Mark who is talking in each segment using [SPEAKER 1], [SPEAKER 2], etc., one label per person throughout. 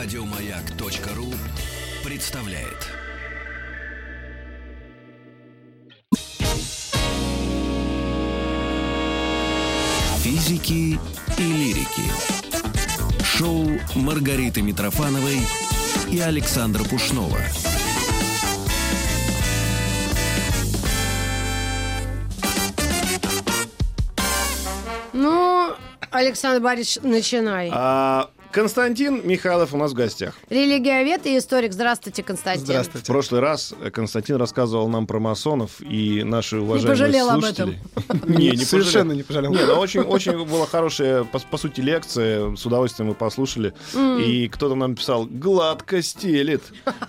[SPEAKER 1] Радиомаяк.ру представляет. Физики и лирики. Шоу Маргариты Митрофановой и Александра Пушнова.
[SPEAKER 2] Ну, Александр Борисович, начинай.
[SPEAKER 3] А, Константин Михайлов у нас в гостях.
[SPEAKER 2] Религиовед и историк. Здравствуйте, Константин.
[SPEAKER 3] В
[SPEAKER 4] Здравствуйте.
[SPEAKER 3] прошлый раз Константин рассказывал нам про масонов и наши уважаемые
[SPEAKER 2] пожалел об
[SPEAKER 3] слушатели. Не, не
[SPEAKER 4] Совершенно
[SPEAKER 3] пожалел.
[SPEAKER 4] не пожалел.
[SPEAKER 3] Не, ну очень, очень была хорошая, по, сути, лекция. С удовольствием мы послушали. И кто-то нам писал, гладко стелит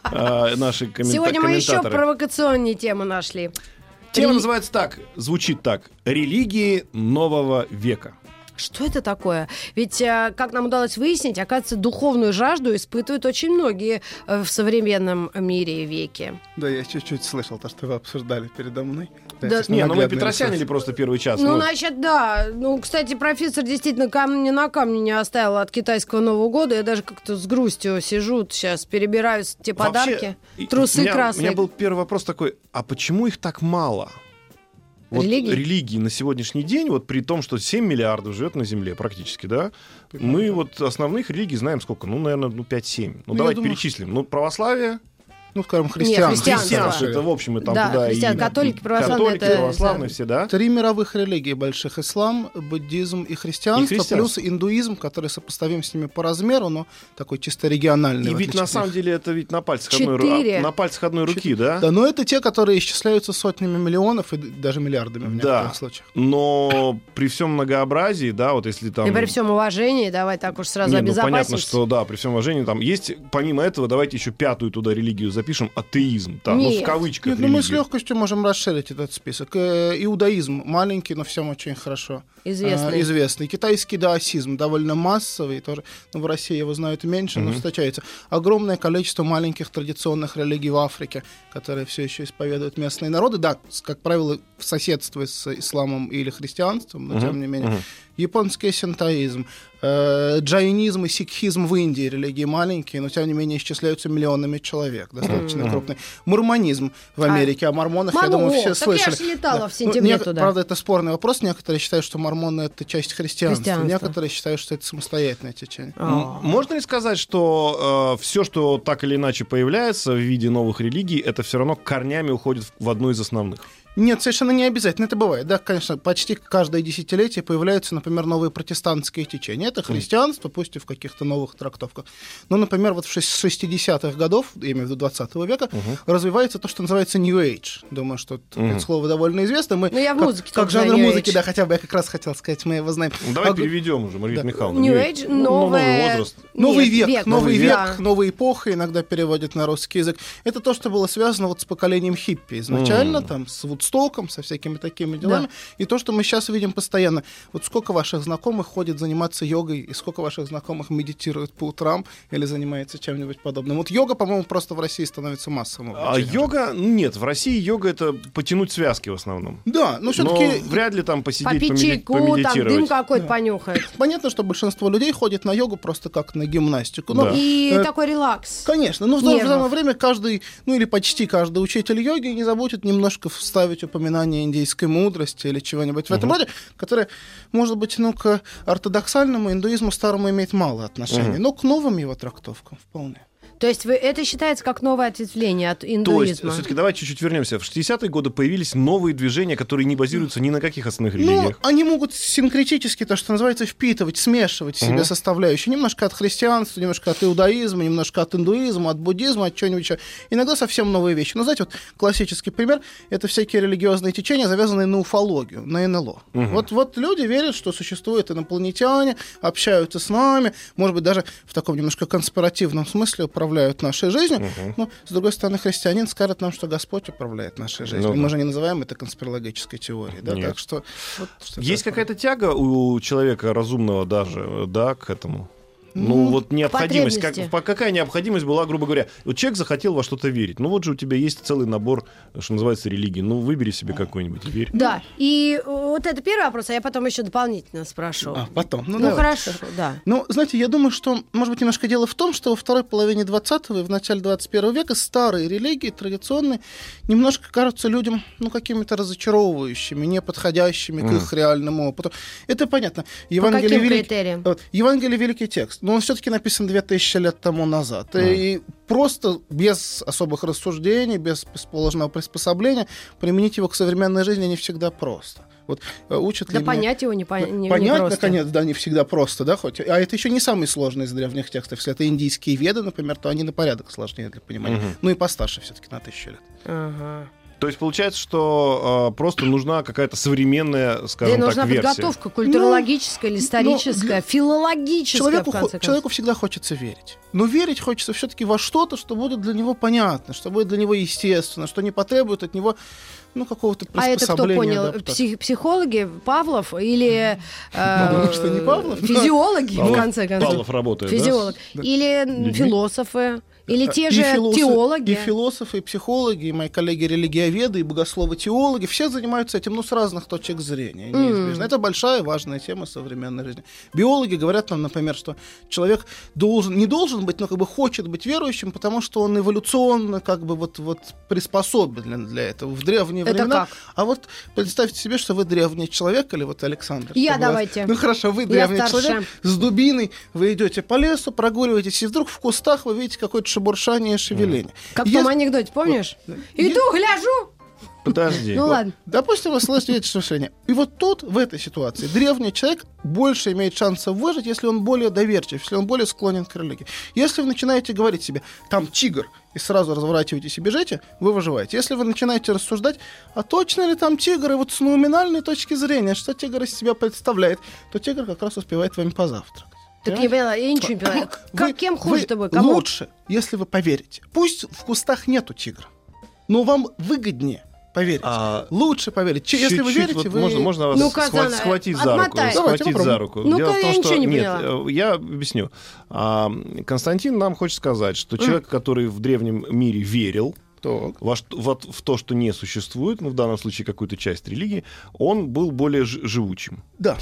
[SPEAKER 3] а, наши коммента-
[SPEAKER 2] Сегодня мы еще
[SPEAKER 3] комментаторы.
[SPEAKER 2] провокационные темы нашли.
[SPEAKER 3] Тема называется так, звучит так. Религии нового века.
[SPEAKER 2] Что это такое? Ведь, э, как нам удалось выяснить, оказывается, духовную жажду испытывают очень многие э, в современном мире и веке.
[SPEAKER 4] Да, я чуть-чуть слышал то, что вы обсуждали передо мной.
[SPEAKER 2] Да.
[SPEAKER 3] Не, ну мы Петросянили просто первый час.
[SPEAKER 2] Ну,
[SPEAKER 3] ну.
[SPEAKER 2] значит, да. Ну, кстати, профессор действительно камня на камне не оставил от китайского Нового года. Я даже как-то с грустью сижу сейчас, перебираю те
[SPEAKER 3] Вообще,
[SPEAKER 2] подарки. Трусы
[SPEAKER 3] у меня,
[SPEAKER 2] красные.
[SPEAKER 3] У меня был первый вопрос такой, а почему их так мало? Вот
[SPEAKER 2] Религий?
[SPEAKER 3] религии на сегодняшний день, вот при том, что 7 миллиардов живет на Земле практически, да, мы вот основных религий знаем сколько? Ну, наверное, ну, 5-7. Ну,
[SPEAKER 4] Ну,
[SPEAKER 3] давайте
[SPEAKER 4] думаю,
[SPEAKER 3] перечислим. Ну, православие,
[SPEAKER 4] Ну, скажем, христианство.
[SPEAKER 2] христианство.
[SPEAKER 3] христианство, это, в общем, и там
[SPEAKER 2] Да,
[SPEAKER 3] туда
[SPEAKER 2] христиан,
[SPEAKER 3] и
[SPEAKER 2] католики, православные,
[SPEAKER 3] католики,
[SPEAKER 2] это-
[SPEAKER 3] православные
[SPEAKER 2] да.
[SPEAKER 3] все, да?
[SPEAKER 4] Три мировых религии больших. Ислам, буддизм и христианство,
[SPEAKER 3] И христианство.
[SPEAKER 4] плюс индуизм, который сопоставим с ними по размеру, но такой чисто региональный.
[SPEAKER 3] И ведь на самом деле это ведь на пальцах одной,
[SPEAKER 2] Четыре.
[SPEAKER 3] а, на пальцах одной руки, да?
[SPEAKER 4] Да, но это те, которые исчисляются сотнями миллионов и даже миллиардами в
[SPEAKER 3] Да.
[SPEAKER 4] некоторых случаях.
[SPEAKER 3] Но при всем многообразии, да, вот если там...
[SPEAKER 2] И при всем уважении, давай так уж сразу
[SPEAKER 3] Не, ну понятно, что да, при всем уважении там есть, помимо этого, давайте еще пятую туда религию запишем, атеизм. Там, ну, в
[SPEAKER 2] Нет.
[SPEAKER 3] кавычках
[SPEAKER 4] Нет, ну мы с легкостью можем расширить этот список. Э, Иудаизм маленький, но всем очень хорошо
[SPEAKER 2] Известный.
[SPEAKER 4] э, известный. Китайский даосизм довольно массовый, тоже ну, в России его знают меньше, но встречается. Огромное количество маленьких традиционных религий в Африке, которые все еще исповедуют местные народы. Да, как правило, в соседстве с исламом или христианством, но тем не менее. Японский синтоизм, э, джайнизм и сикхизм в Индии, религии маленькие, но тем не менее исчисляются миллионами человек, достаточно крупный. Мормонизм в Америке, о мормонах, я
[SPEAKER 2] Мормон,
[SPEAKER 4] думаю, все
[SPEAKER 2] так я
[SPEAKER 4] слышали.
[SPEAKER 2] ж летала в
[SPEAKER 4] Ну,
[SPEAKER 2] сентябре
[SPEAKER 4] нек-
[SPEAKER 2] туда.
[SPEAKER 4] Правда, это спорный вопрос. Некоторые считают, что мормоны это часть христианства.
[SPEAKER 2] Христианство.
[SPEAKER 4] Некоторые считают, что это самостоятельное течение.
[SPEAKER 2] А.
[SPEAKER 3] Можно ли сказать, что все, что так или иначе появляется в виде новых религий, это все равно корнями уходит в- в одну из основных?
[SPEAKER 4] Нет, совершенно не обязательно. Это бывает. Да, конечно, почти каждое десятилетие появляются, например, новые протестантские течения. Это христианство, пусть и в каких-то новых трактовках. Но, например, вот в шест- с 60-х годов, я имею в виду 20 века, развивается то, что называется New Age. Думаю, что это слово довольно известно. Мы,
[SPEAKER 2] Ну, я в
[SPEAKER 4] как,
[SPEAKER 2] музыке
[SPEAKER 4] как
[SPEAKER 2] знаю
[SPEAKER 4] жанр
[SPEAKER 2] New
[SPEAKER 4] музыки,
[SPEAKER 2] Age.
[SPEAKER 4] да, хотя бы я как раз хотел сказать, мы его знаем.
[SPEAKER 3] Ну, давай
[SPEAKER 4] А,
[SPEAKER 3] переведем уже, Маргарита
[SPEAKER 4] да.
[SPEAKER 3] Михайловна.
[SPEAKER 2] New
[SPEAKER 3] New
[SPEAKER 2] Age,
[SPEAKER 3] Ну,
[SPEAKER 2] новое...
[SPEAKER 3] новый возраст.
[SPEAKER 4] Новый
[SPEAKER 2] Нет,
[SPEAKER 4] век, новый
[SPEAKER 2] да.
[SPEAKER 4] век, новая эпоха иногда переводят на русский язык. Это то, что было связано вот с поколением хиппи изначально, там, с Вудстоком, со всякими такими делами. И то, что мы сейчас видим постоянно. Вот сколько ваших знакомых ходит заниматься йогой, и сколько ваших знакомых медитирует по утрам или занимается чем-нибудь подобным. Вот йога, по-моему, просто в России становится массовым.
[SPEAKER 3] А йога, ну, нет, в России йога это потянуть связки в основном.
[SPEAKER 4] Да, но
[SPEAKER 3] Но
[SPEAKER 4] все-таки
[SPEAKER 3] вряд ли там посидеть,
[SPEAKER 2] Попить чайку, там
[SPEAKER 3] помедитировать.
[SPEAKER 2] дым какой-то понюхать.
[SPEAKER 4] понятно, что большинство людей ходит на йогу просто как на гимнастику. Но
[SPEAKER 3] Да.
[SPEAKER 2] И
[SPEAKER 4] Э,
[SPEAKER 2] такой релакс.
[SPEAKER 4] Конечно, но в то же самое время каждый, ну или почти каждый учитель йоги не забудет немножко вставить упоминание индийской мудрости или чего-нибудь в этом роде, которое, может быть, ну, к ортодоксальному индуизму старому имеет мало отношения, но к новым его трактовкам вполне.
[SPEAKER 2] То есть вы, это считается как новое ответвление от
[SPEAKER 3] То есть,
[SPEAKER 2] индуизма?
[SPEAKER 3] все-таки давайте чуть-чуть вернемся. В 60-е годы появились новые движения, которые не базируются ни на каких основных
[SPEAKER 4] Ну,
[SPEAKER 3] религиях.
[SPEAKER 4] они могут синкретически, то, что называется, впитывать, смешивать в себе составляющие. Немножко от христианства, немножко от иудаизма, немножко от индуизма, от буддизма, от чего-нибудь еще. Иногда совсем новые вещи. Но знаете, вот классический пример — это всякие религиозные течения, завязанные на уфологию, на НЛО. Вот, вот люди верят, что существуют инопланетяне, общаются с нами, может быть, даже в таком немножко конспиративном смысле управляют нашей жизнью. Но, с другой стороны, христианин скажет нам, что Господь управляет нашей жизнью.
[SPEAKER 3] Ну
[SPEAKER 4] И
[SPEAKER 3] да.
[SPEAKER 4] мы же не называем это конспирологической теорией. Да?
[SPEAKER 3] Нет.
[SPEAKER 4] Так что... вот что
[SPEAKER 3] Есть какая-то тяга у человека разумного даже, э, да, к этому? Ну, вот необходимость, как, по- какая необходимость была, грубо говоря, вот человек захотел во что-то верить. Ну, вот же у тебя есть целый набор, что называется, религии. Ну, выбери себе какой-нибудь и верь.
[SPEAKER 2] Да, и э, вот это первый вопрос, а я потом еще дополнительно спрошу.
[SPEAKER 4] А, потом. Ну,
[SPEAKER 2] ну хорошо, да.
[SPEAKER 4] Ну, знаете, я думаю, что, может быть, немножко дело в том, что во второй половине 20 и в начале 21 века старые религии, традиционные, немножко кажутся людям, ну, какими-то разочаровывающими, неподходящими к их реальному опыту. Это понятно. Евангелие
[SPEAKER 2] каким
[SPEAKER 4] велик-
[SPEAKER 2] критериям?
[SPEAKER 4] Вот, Евангелие великий текст, но он все-таки написан 2000 лет тому назад. И просто без особых рассуждений, без бесположного приспособления применить его к современной жизни не всегда просто. Вот э, учат
[SPEAKER 2] Да
[SPEAKER 4] ли меня-
[SPEAKER 2] понять его не, по- не, не
[SPEAKER 4] Понять,
[SPEAKER 2] просто.
[SPEAKER 4] наконец, да, не всегда просто, да, хоть. А это еще не самый сложный из древних текстов. Если это индийские веды, например, то они на порядок сложнее для понимания.
[SPEAKER 3] Мгм.
[SPEAKER 4] Ну и постарше все-таки, на тысячу лет.
[SPEAKER 2] Ага.
[SPEAKER 3] То есть получается, что э, просто нужна какая-то современная,
[SPEAKER 2] Да,
[SPEAKER 3] скажем
[SPEAKER 2] нужна
[SPEAKER 3] так, версия.
[SPEAKER 2] подготовка культурологическая или историческая, филологическая,
[SPEAKER 4] Человеку,
[SPEAKER 2] в конце концов.
[SPEAKER 4] человеку всегда хочется верить. Но верить хочется все-таки во что-то, что будет для него понятно, что будет для него естественно, что не потребует от него ну, какого-то
[SPEAKER 2] А это кто
[SPEAKER 4] приспособления.
[SPEAKER 2] понял? Псих- психологи, Павлов или э,
[SPEAKER 4] Ну, что, не Павлов?
[SPEAKER 2] физиологи, в конце концов?
[SPEAKER 3] Павлов работает, да,
[SPEAKER 2] Физиолог.
[SPEAKER 3] с-
[SPEAKER 2] Или философы, или те
[SPEAKER 4] И
[SPEAKER 2] же
[SPEAKER 4] философы-
[SPEAKER 2] теологи.
[SPEAKER 4] И философы, и психологи, и мои коллеги-религиоведы, и богословы-теологи, все занимаются этим, ну, с разных точек зрения, неизбежно. Это большая, важная тема современной жизни. Биологи говорят нам, например, что человек должен, не должен быть, но как бы хочет быть верующим, потому что он эволюционно как бы вот, вот приспособлен для этого в древние
[SPEAKER 2] Это
[SPEAKER 4] времена.
[SPEAKER 2] как?
[SPEAKER 4] А вот представьте себе, что вы древний человек, или вот Александр.
[SPEAKER 2] Я
[SPEAKER 4] чтобы вас-
[SPEAKER 2] давайте.
[SPEAKER 4] Ну хорошо, вы древний человек, с дубиной вы идете по лесу, прогуливаетесь, и вдруг в кустах вы видите какое-то шебуршание и шевеление.
[SPEAKER 2] Как в
[SPEAKER 4] Если-
[SPEAKER 2] том анекдоте, помнишь?
[SPEAKER 4] Вот.
[SPEAKER 2] Иду, гляжу.
[SPEAKER 3] Подожди.
[SPEAKER 2] Ну ладно.
[SPEAKER 4] Допустим, вы слышите эти шевеления. И вот тут, в этой ситуации, древний человек больше имеет шансов выжить, если он более доверчив, если он более склонен к религии. Если вы начинаете говорить себе, там тигр, и сразу разворачиваетесь и бежите, вы выживаете. Если вы начинаете рассуждать, а точно ли там тигр, и вот с нуминальной точки зрения, что тигр из себя представляет, то тигр как раз успевает вами позавтракать.
[SPEAKER 2] Так
[SPEAKER 4] Понимаете?
[SPEAKER 2] я поняла, я ничего не поняла. Как,
[SPEAKER 4] Вы-
[SPEAKER 2] кем
[SPEAKER 4] вы
[SPEAKER 2] хуже тобой? Кому?
[SPEAKER 4] Лучше, если вы поверите. Пусть в кустах нету тигра, но вам выгоднее поверить.
[SPEAKER 3] А,
[SPEAKER 4] Лучше поверить. Че- Если вы верите,
[SPEAKER 3] вот
[SPEAKER 4] вы...
[SPEAKER 3] можно, можно вас
[SPEAKER 2] Ну-ка,
[SPEAKER 3] схват- схватить за руку.
[SPEAKER 2] отмотай.
[SPEAKER 4] Давайте
[SPEAKER 3] Схватить за руку.
[SPEAKER 2] Ну-ка,
[SPEAKER 3] Дело в
[SPEAKER 2] я
[SPEAKER 3] том, что...
[SPEAKER 2] ничего не
[SPEAKER 3] Нет,
[SPEAKER 2] поняла.
[SPEAKER 3] э, я объясню. А, Константин нам хочет сказать, что человек, который в древнем мире верил,
[SPEAKER 4] Так.
[SPEAKER 3] во что- вот в то, что не существует, ну, в данном случае какую-то часть религии, он был более ж- живучим.
[SPEAKER 4] Да.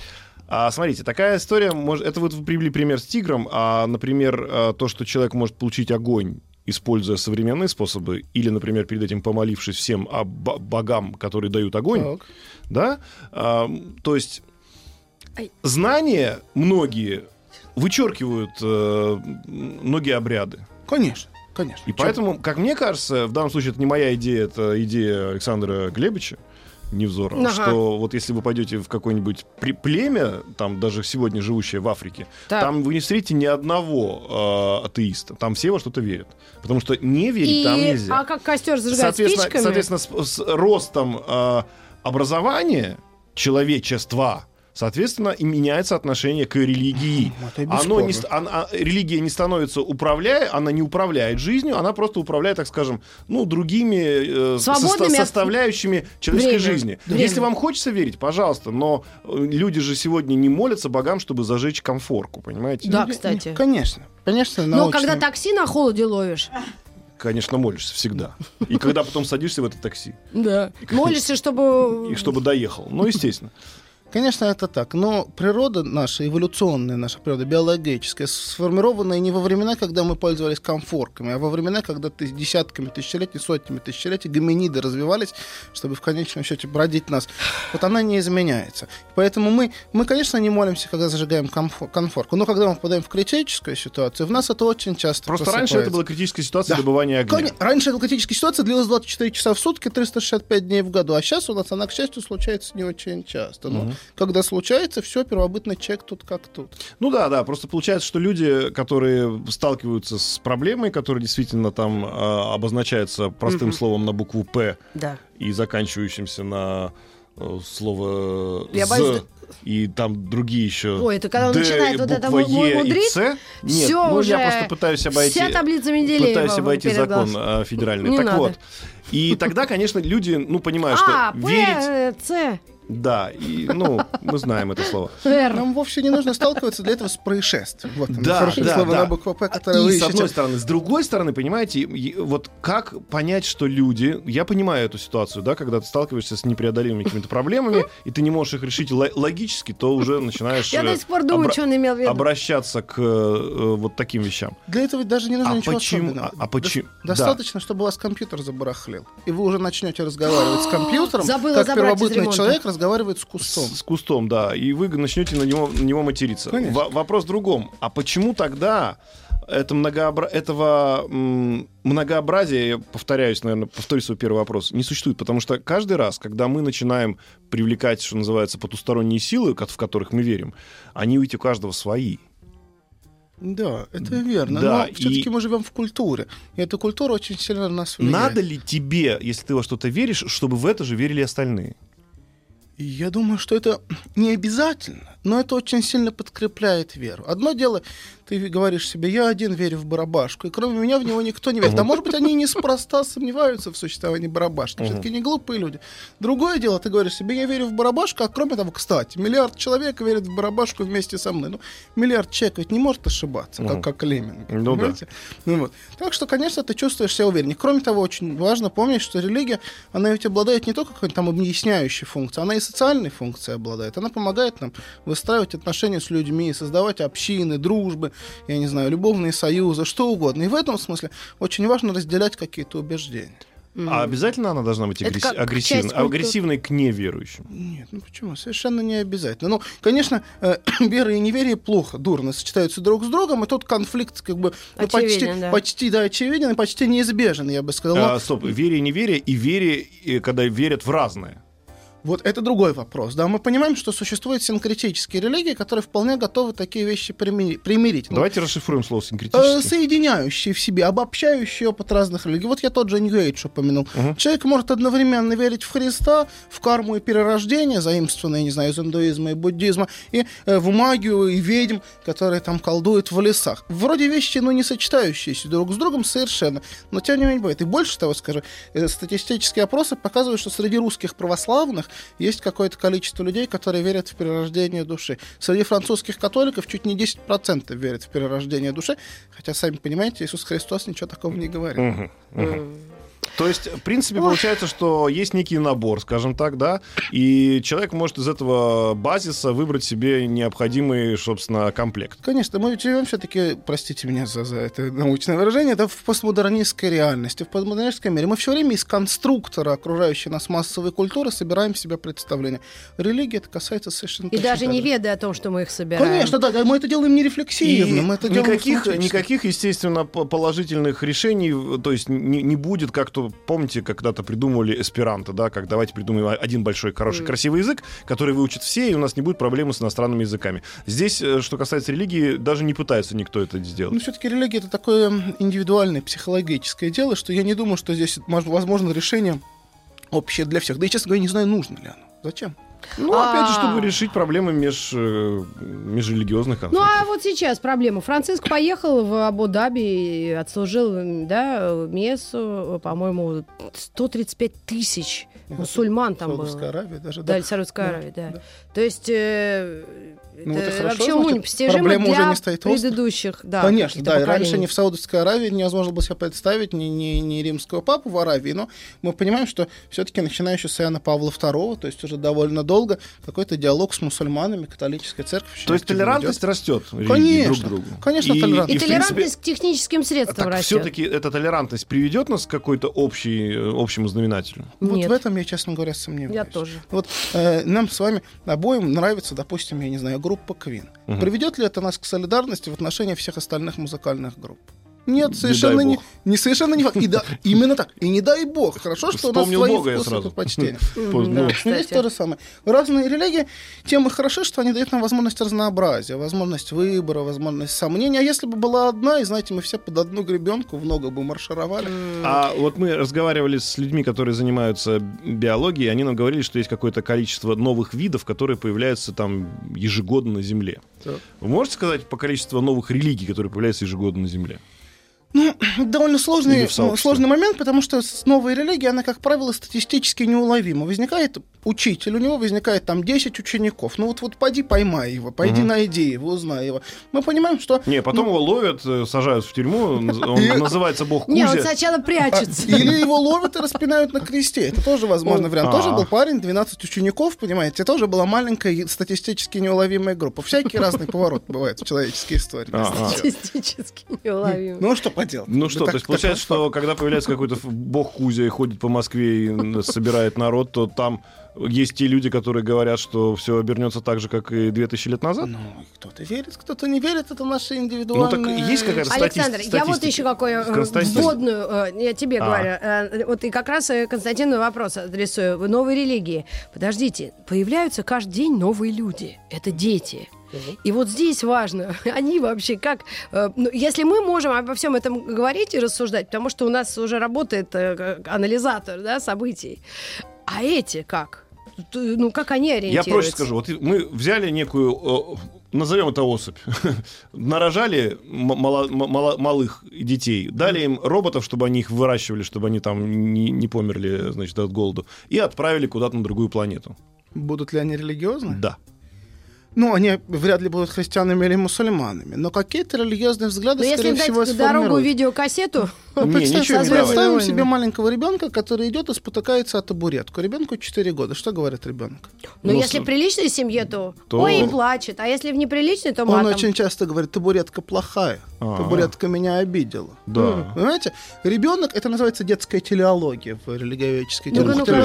[SPEAKER 3] А смотрите, такая история, может, это вот вы привели пример с тигром, а, например, а, то, что человек может получить огонь, используя современные способы, или, например, перед этим помолившись всем бо- богам, которые дают огонь,
[SPEAKER 4] Так.
[SPEAKER 3] да, А, то есть знания многие вычеркивают э, многие обряды.
[SPEAKER 4] Конечно, конечно.
[SPEAKER 3] И
[SPEAKER 4] Чё?
[SPEAKER 3] поэтому, как мне кажется, в данном случае это не моя идея, это идея Александра Глебовича Невзорова,
[SPEAKER 2] Ага.
[SPEAKER 3] что вот если вы пойдете в какое-нибудь племя, там даже сегодня живущее в Африке,
[SPEAKER 2] Так.
[SPEAKER 3] там вы не встретите ни одного э, атеиста, там все во что-то верят. Потому что не верить
[SPEAKER 2] И,
[SPEAKER 3] там нельзя.
[SPEAKER 2] а как костер зажигать
[SPEAKER 3] соответственно,
[SPEAKER 2] спичками?
[SPEAKER 3] соответственно, с, с ростом э, образования человечества, соответственно, и меняется отношение к религии. Оно не, она- религия не становится управляя, она не управляет жизнью, она просто управляет, так скажем, ну, другими э,
[SPEAKER 2] Свободными
[SPEAKER 3] состо-
[SPEAKER 2] от-
[SPEAKER 3] составляющими человеческой
[SPEAKER 2] Время.
[SPEAKER 3] жизни.
[SPEAKER 2] Время.
[SPEAKER 3] Если вам хочется верить, пожалуйста, но э, люди же сегодня не молятся богам, чтобы зажечь комфорку, понимаете?
[SPEAKER 2] Да,
[SPEAKER 4] Не-
[SPEAKER 2] кстати.
[SPEAKER 4] не- Конечно. Конечно,
[SPEAKER 2] Но
[SPEAKER 4] научно.
[SPEAKER 2] когда такси на холоде ловишь,
[SPEAKER 3] Конечно, молишься всегда. И когда потом садишься в это такси,
[SPEAKER 2] да. молишься, чтобы...
[SPEAKER 3] и чтобы доехал. Ну, естественно.
[SPEAKER 4] Конечно, это так. Но природа наша, эволюционная наша природа, биологическая, сформированная не во времена, когда мы пользовались комфорками, а во времена, когда ты десятками тысячелетий, сотнями тысячелетий гоминиды развивались, чтобы в конечном счете бродить нас. Вот она не изменяется. Поэтому мы, мы конечно, не молимся, когда зажигаем комфо- конфорку. Но когда мы попадаем в критическую ситуацию, в нас это очень часто
[SPEAKER 3] Просто раньше это
[SPEAKER 4] просыпается.
[SPEAKER 3] была критическая ситуация
[SPEAKER 4] Да.
[SPEAKER 3] добывания огня.
[SPEAKER 4] Кони- Раньше эта критическая ситуация длилась 24 часа в сутки, 365 дней в году. А сейчас у нас она, к счастью, случается не очень часто. Но когда случается, все, первобытный человек тут как тут.
[SPEAKER 3] Ну да, да, просто получается, что люди, которые сталкиваются с проблемой, которая действительно там э, обозначается простым словом на букву П
[SPEAKER 2] Да.
[SPEAKER 3] и заканчивающимся на э, слово
[SPEAKER 2] Я
[SPEAKER 3] «з»,
[SPEAKER 2] боюсь,
[SPEAKER 3] и там другие еще
[SPEAKER 2] Ой, это когда он
[SPEAKER 3] «Д»
[SPEAKER 2] начинает вот это
[SPEAKER 3] «Е» и
[SPEAKER 2] мудрить.
[SPEAKER 3] Нет,
[SPEAKER 2] всё
[SPEAKER 3] ну
[SPEAKER 2] уже,
[SPEAKER 3] я просто пытаюсь обойти...
[SPEAKER 2] Вся таблица Менделеева
[SPEAKER 3] Пытаюсь обойти закон
[SPEAKER 2] глазом.
[SPEAKER 3] э, федеральный.
[SPEAKER 2] Не
[SPEAKER 3] так
[SPEAKER 2] надо.
[SPEAKER 3] вот. И тогда, конечно, люди, ну, понимают,
[SPEAKER 2] А,
[SPEAKER 3] что
[SPEAKER 2] П,
[SPEAKER 3] верить...
[SPEAKER 2] Ц.
[SPEAKER 3] Да, и, ну, мы знаем это слово.
[SPEAKER 4] Нам вовсе не нужно сталкиваться для этого с происшествием. Вот
[SPEAKER 3] Да,
[SPEAKER 4] хорошее
[SPEAKER 3] да,
[SPEAKER 4] слово
[SPEAKER 3] да.
[SPEAKER 4] на букву «П», которое вы
[SPEAKER 3] И с
[SPEAKER 4] ищете.
[SPEAKER 3] одной стороны. С другой стороны, понимаете, вот как понять, что люди... Я понимаю эту ситуацию, да, когда ты сталкиваешься с непреодолимыми какими-то проблемами, и ты не можешь их решить ло- логически, то уже начинаешь
[SPEAKER 2] Я
[SPEAKER 3] э,
[SPEAKER 2] до сих пор думаю,
[SPEAKER 3] обра-
[SPEAKER 2] что он имел в виду.
[SPEAKER 3] обращаться к э, э, вот таким вещам.
[SPEAKER 4] Для этого даже не нужно
[SPEAKER 3] А
[SPEAKER 4] ничего
[SPEAKER 3] почему-
[SPEAKER 4] особенного.
[SPEAKER 3] а- а почему-
[SPEAKER 4] До- Достаточно, чтобы у вас компьютер забарахлил. И вы уже начнете разговаривать с компьютером, как первобытный человек разговаривает с кустом.
[SPEAKER 3] С кустом, да, и вы начнете на него, на него материться. Во- вопрос в другом. А почему тогда это многообра... этого м, многообразия, я повторяюсь, наверное, повторю свой первый вопрос, не существует? Потому что каждый раз, когда мы начинаем привлекать, что называется, потусторонние силы, в которых мы верим, они ведь у каждого свои.
[SPEAKER 4] Да, это верно.
[SPEAKER 3] Да,
[SPEAKER 4] Но
[SPEAKER 3] и-
[SPEAKER 4] все-таки мы живем в культуре. И эта культура очень сильно на нас влияет.
[SPEAKER 3] Надо ли тебе, если ты во что-то веришь, чтобы в это же верили остальные?
[SPEAKER 4] Я думаю, что это не обязательно, но это очень сильно подкрепляет веру. Одно дело, ты говоришь себе, я один верю в барабашку, и кроме меня в него никто не верит. А может быть, они неспроста сомневаются в существовании барабашки. Все-таки не глупые люди. Другое дело, ты говоришь себе, я верю в барабашку, а кроме того, кстати, миллиард человек верит в барабашку вместе со мной. Ну, миллиард человек ведь не может ошибаться, как, как Леминг.
[SPEAKER 3] Ну да.
[SPEAKER 4] Ну вот. Так что, конечно, ты чувствуешь себя увереннее. Кроме того, очень важно помнить, что религия, она ведь обладает не только какой-то там объясняющей функцией, она и социальной функцией обладает. Она помогает нам выстраивать отношения с людьми, создавать общины, дружбы, я не знаю, любовные союзы, что угодно. И в этом смысле очень важно разделять какие-то убеждения.
[SPEAKER 3] А обязательно она должна быть
[SPEAKER 2] часть
[SPEAKER 3] агрессивной,
[SPEAKER 2] культуры.
[SPEAKER 3] агрессивной к неверующим?
[SPEAKER 4] Нет, ну почему? Совершенно не обязательно. Ну, конечно, э, вера и неверие плохо, дурно сочетаются друг с другом, и тут конфликт как бы ну, почти,
[SPEAKER 2] Очевиден, да.
[SPEAKER 4] почти да, очевиден и почти неизбежен, я бы сказал. Но-
[SPEAKER 3] А, стоп, вере и неверие, и вере, и когда верят в разное.
[SPEAKER 4] Вот это другой вопрос. Да, мы понимаем, что существуют синкретические религии, которые вполне готовы такие вещи примири- примирить. Ну,
[SPEAKER 3] Давайте расшифруем слово
[SPEAKER 4] э,
[SPEAKER 3] синкретически.
[SPEAKER 4] соединяющие в себе, обобщающие опыт разных религий. Вот я тот же New Age упомянул.
[SPEAKER 3] Мгм.
[SPEAKER 4] Человек может одновременно верить в Христа, в карму и перерождение, заимствованное, не знаю, из индуизма и буддизма, и э, в магию и ведьм, которые там колдуют в лесах. Вроде вещи, ну, не сочетающиеся друг с другом совершенно, но тем не менее бывает. И больше того скажу, э, статистические опросы показывают, что среди русских православных есть какое-то количество людей, которые верят в перерождение души. Среди французских католиков чуть не 10% верят в перерождение души, хотя, сами понимаете, Иисус Христос ничего такого не говорил.
[SPEAKER 3] Мгм, мгм. То есть, в принципе, получается, что есть некий набор, скажем так, да, и человек может из этого базиса выбрать себе необходимый, собственно, комплект.
[SPEAKER 4] Конечно, мы живем все-таки, простите меня за, за это научное выражение, да, в постмодернистской реальности, в постмодернистском мире. Мы все время из конструктора окружающей нас массовой культуры собираем в себя представление. Религия это касается совершенно
[SPEAKER 2] И даже не ведая о том, что мы их собираем.
[SPEAKER 4] Конечно, да, мы это делаем не
[SPEAKER 3] И
[SPEAKER 4] рефлексивно, мы это делаем
[SPEAKER 3] никаких, никаких, естественно, по- положительных решений, то есть не, не будет, как помните, когда-то придумывали эсперанто, да, как давайте придумаем один большой, хороший,
[SPEAKER 2] Мгм.
[SPEAKER 3] красивый язык, который выучат все, и у нас не будет проблемы с иностранными языками. Здесь, э, что касается религии, даже не пытается никто это
[SPEAKER 4] Ну,
[SPEAKER 3] сделать.
[SPEAKER 4] все-таки религия это такое индивидуальное психологическое дело, что я не думаю, что здесь мож- возможно решение общее для всех. Да и, честно говоря, не знаю, нужно ли оно. Зачем?
[SPEAKER 3] Ну, опять же,
[SPEAKER 2] А.
[SPEAKER 3] чтобы решить проблемы меж, э, межрелигиозных
[SPEAKER 2] Ну
[SPEAKER 3] конфликтов.
[SPEAKER 2] а вот сейчас проблема. Франциск поехал в Абу-Даби и отслужил, да, мессу, по-моему, 135 тысяч мусульман там
[SPEAKER 4] Саудовская
[SPEAKER 2] было.
[SPEAKER 4] Аравия даже.
[SPEAKER 2] Да,
[SPEAKER 4] Да.
[SPEAKER 2] Саудовская Аравия, да.
[SPEAKER 4] да.
[SPEAKER 2] То есть э,
[SPEAKER 4] Ну,
[SPEAKER 2] это,
[SPEAKER 4] это хорошо,
[SPEAKER 2] вообще
[SPEAKER 4] значит,
[SPEAKER 2] уму непостижимо
[SPEAKER 4] проблема
[SPEAKER 2] для
[SPEAKER 4] уже не стоит
[SPEAKER 2] предыдущих, да,
[SPEAKER 4] Конечно, да, и раньше ни в Саудовской Аравии невозможно было себе представить ни, ни, ни римского папу в Аравии, но мы понимаем, что все-таки начиная еще с Иоанна Павла II, то есть уже довольно долго, какой-то диалог с мусульманами, католическая церковь. очень
[SPEAKER 3] То есть толерантность
[SPEAKER 4] ведет.
[SPEAKER 3] растет
[SPEAKER 4] Конечно,
[SPEAKER 3] друг к другу.
[SPEAKER 4] конечно,
[SPEAKER 3] и,
[SPEAKER 4] толерантность.
[SPEAKER 2] И
[SPEAKER 3] принципе,
[SPEAKER 2] толерантность к техническим средствам
[SPEAKER 3] Так
[SPEAKER 2] растет.
[SPEAKER 3] все-таки эта толерантность приведет нас к какой-то общей, э, общему знаменателю?
[SPEAKER 4] Вот
[SPEAKER 2] Нет.
[SPEAKER 4] в этом я, честно говоря, сомневаюсь.
[SPEAKER 2] Я тоже.
[SPEAKER 4] Вот э, нам с вами обоим нравится, допустим, я не знаю, группа Queen.
[SPEAKER 3] Мгм.
[SPEAKER 4] Приведет ли это нас к солидарности в отношении всех остальных музыкальных групп? Нет,
[SPEAKER 3] Не
[SPEAKER 4] совершенно не,
[SPEAKER 3] бог.
[SPEAKER 4] не совершенно не факт. И да, именно так. И не дай бог. Хорошо, что у нас
[SPEAKER 3] Вспомнил
[SPEAKER 4] свои вкусы предпочтения. Здесь то же самое. Разные религии, тем и хороши, что они дают нам возможность разнообразия, возможность выбора, возможность сомнения. А если бы была одна, и знаете, мы все под одну гребенку в ногу бы маршировали.
[SPEAKER 3] А вот мы разговаривали с людьми, которые занимаются биологией, они нам говорили, что есть какое-то количество новых видов, которые появляются там ежегодно на Земле. Вы можете сказать по количеству новых религий, которые появляются ежегодно на Земле?
[SPEAKER 4] Ну, довольно сложный,
[SPEAKER 3] сообществе.
[SPEAKER 4] сложный момент, потому что с новой религией, она, как правило, статистически неуловима. Возникает учитель, у него возникает там 10 учеников. Ну вот, вот пойди поймай его, пойди
[SPEAKER 3] Мгм.
[SPEAKER 4] найди его, узнай его. Мы понимаем, что...
[SPEAKER 3] Не, потом
[SPEAKER 4] ну,
[SPEAKER 3] его ловят, э, сажают в тюрьму, он называется бог
[SPEAKER 2] Не, он
[SPEAKER 3] Кузя.
[SPEAKER 2] сначала
[SPEAKER 4] а,
[SPEAKER 2] прячется.
[SPEAKER 4] Или его ловят и распинают на кресте. Это тоже возможный вариант.
[SPEAKER 3] а.
[SPEAKER 4] Тоже был парень, 12 учеников, понимаете. Тоже была маленькая статистически неуловимая группа. Всякий разный поворот бывает в человеческой истории.
[SPEAKER 2] Статистически неуловимо.
[SPEAKER 4] Ну, что поделать.
[SPEAKER 3] Ну что,
[SPEAKER 4] так-
[SPEAKER 3] то есть получается, что когда появляется какой-то бог Кузя и ходит по Москве и собирает народ, то там есть те люди, которые говорят, что все обернется так же, как и 2000 лет назад?
[SPEAKER 4] Ну, кто-то верит, кто-то не верит, это наши
[SPEAKER 3] Ну
[SPEAKER 4] индивидуальные...
[SPEAKER 3] так есть какая-то
[SPEAKER 2] Александр,
[SPEAKER 3] статистика?
[SPEAKER 2] я вот еще какую э,
[SPEAKER 3] Статистика.
[SPEAKER 2] вводную, э, я тебе
[SPEAKER 3] А.
[SPEAKER 2] говорю, э, вот и как раз Константину вопрос адресую. В новой религии. Подождите, появляются каждый день новые люди. Это дети. И вот здесь важно, они вообще как... э, ну, если мы можем обо всем этом говорить и рассуждать, потому что у нас уже работает э, анализатор да, событий, а эти как? Ну, как они
[SPEAKER 3] Я
[SPEAKER 2] ориентируются?
[SPEAKER 3] проще скажу. Вот мы взяли некую, назовем это особь, нарожали мало- мало- малых детей, дали им роботов, чтобы они их выращивали, чтобы они там не, не померли, значит, от голоду, и отправили куда-то на другую планету.
[SPEAKER 4] Будут ли они религиозны?
[SPEAKER 3] Да.
[SPEAKER 4] Ну, они вряд ли будут христианами или мусульманами, но какие-то религиозные взгляды,
[SPEAKER 2] Но если
[SPEAKER 4] скорее
[SPEAKER 2] им
[SPEAKER 4] всего,
[SPEAKER 2] дать дорогу видеокассету,
[SPEAKER 4] Ну,
[SPEAKER 3] Не,
[SPEAKER 4] представь-
[SPEAKER 3] ничего не
[SPEAKER 2] Звездными
[SPEAKER 4] представим себе маленького ребенка, который идет и спотыкается о табуретку. Ребенку 4 года. Что говорит ребенок?
[SPEAKER 2] Но
[SPEAKER 3] Ну,
[SPEAKER 2] если в приличной семье, то,
[SPEAKER 3] то-
[SPEAKER 2] ой, и плачет. А если в неприличной, то
[SPEAKER 4] Он
[SPEAKER 2] матом.
[SPEAKER 4] очень часто говорит, табуретка плохая,
[SPEAKER 3] А.
[SPEAKER 4] табуретка меня обидела.
[SPEAKER 3] Да.
[SPEAKER 4] Понимаете? Ребенок, это называется детская телеология в религиоведческой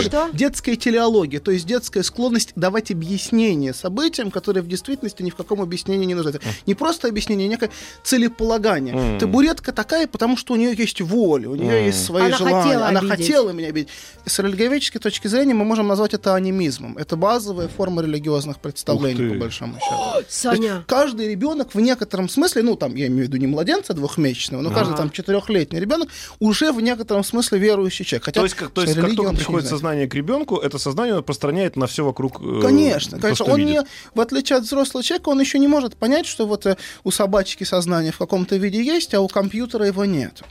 [SPEAKER 2] что?
[SPEAKER 4] Детская телеология, то есть детская склонность давать объяснение событиям, которые в действительности ни в каком объяснении не нуждаются. Не просто объяснение, а некое целеполагание.
[SPEAKER 3] М.
[SPEAKER 4] Табуретка такая, потому что у нее есть воля, у нее есть свои
[SPEAKER 2] Она
[SPEAKER 4] желания.
[SPEAKER 2] хотела
[SPEAKER 4] Она
[SPEAKER 2] обидеть.
[SPEAKER 4] хотела меня обидеть. С религиоведческой точки зрения мы можем назвать это анимизмом. Это базовая форма религиозных представлений, по большому счету. Есть
[SPEAKER 2] Саня,
[SPEAKER 4] каждый ребенок в некотором смысле, ну там я имею в виду не младенца двухмесячного, но каждый там четырехлетний ребенок уже в некотором смысле верующий человек. Хотя
[SPEAKER 3] То есть, как, то есть как только приходит сознание к ребенку, это сознание распространяет на все вокруг. э,
[SPEAKER 4] Конечно,
[SPEAKER 3] то,
[SPEAKER 4] конечно.
[SPEAKER 3] что
[SPEAKER 4] Он
[SPEAKER 3] видит.
[SPEAKER 4] не, в отличие от взрослого человека, он еще не может понять, что вот э, у собачки сознание в каком-то виде есть, а у компьютера его нет.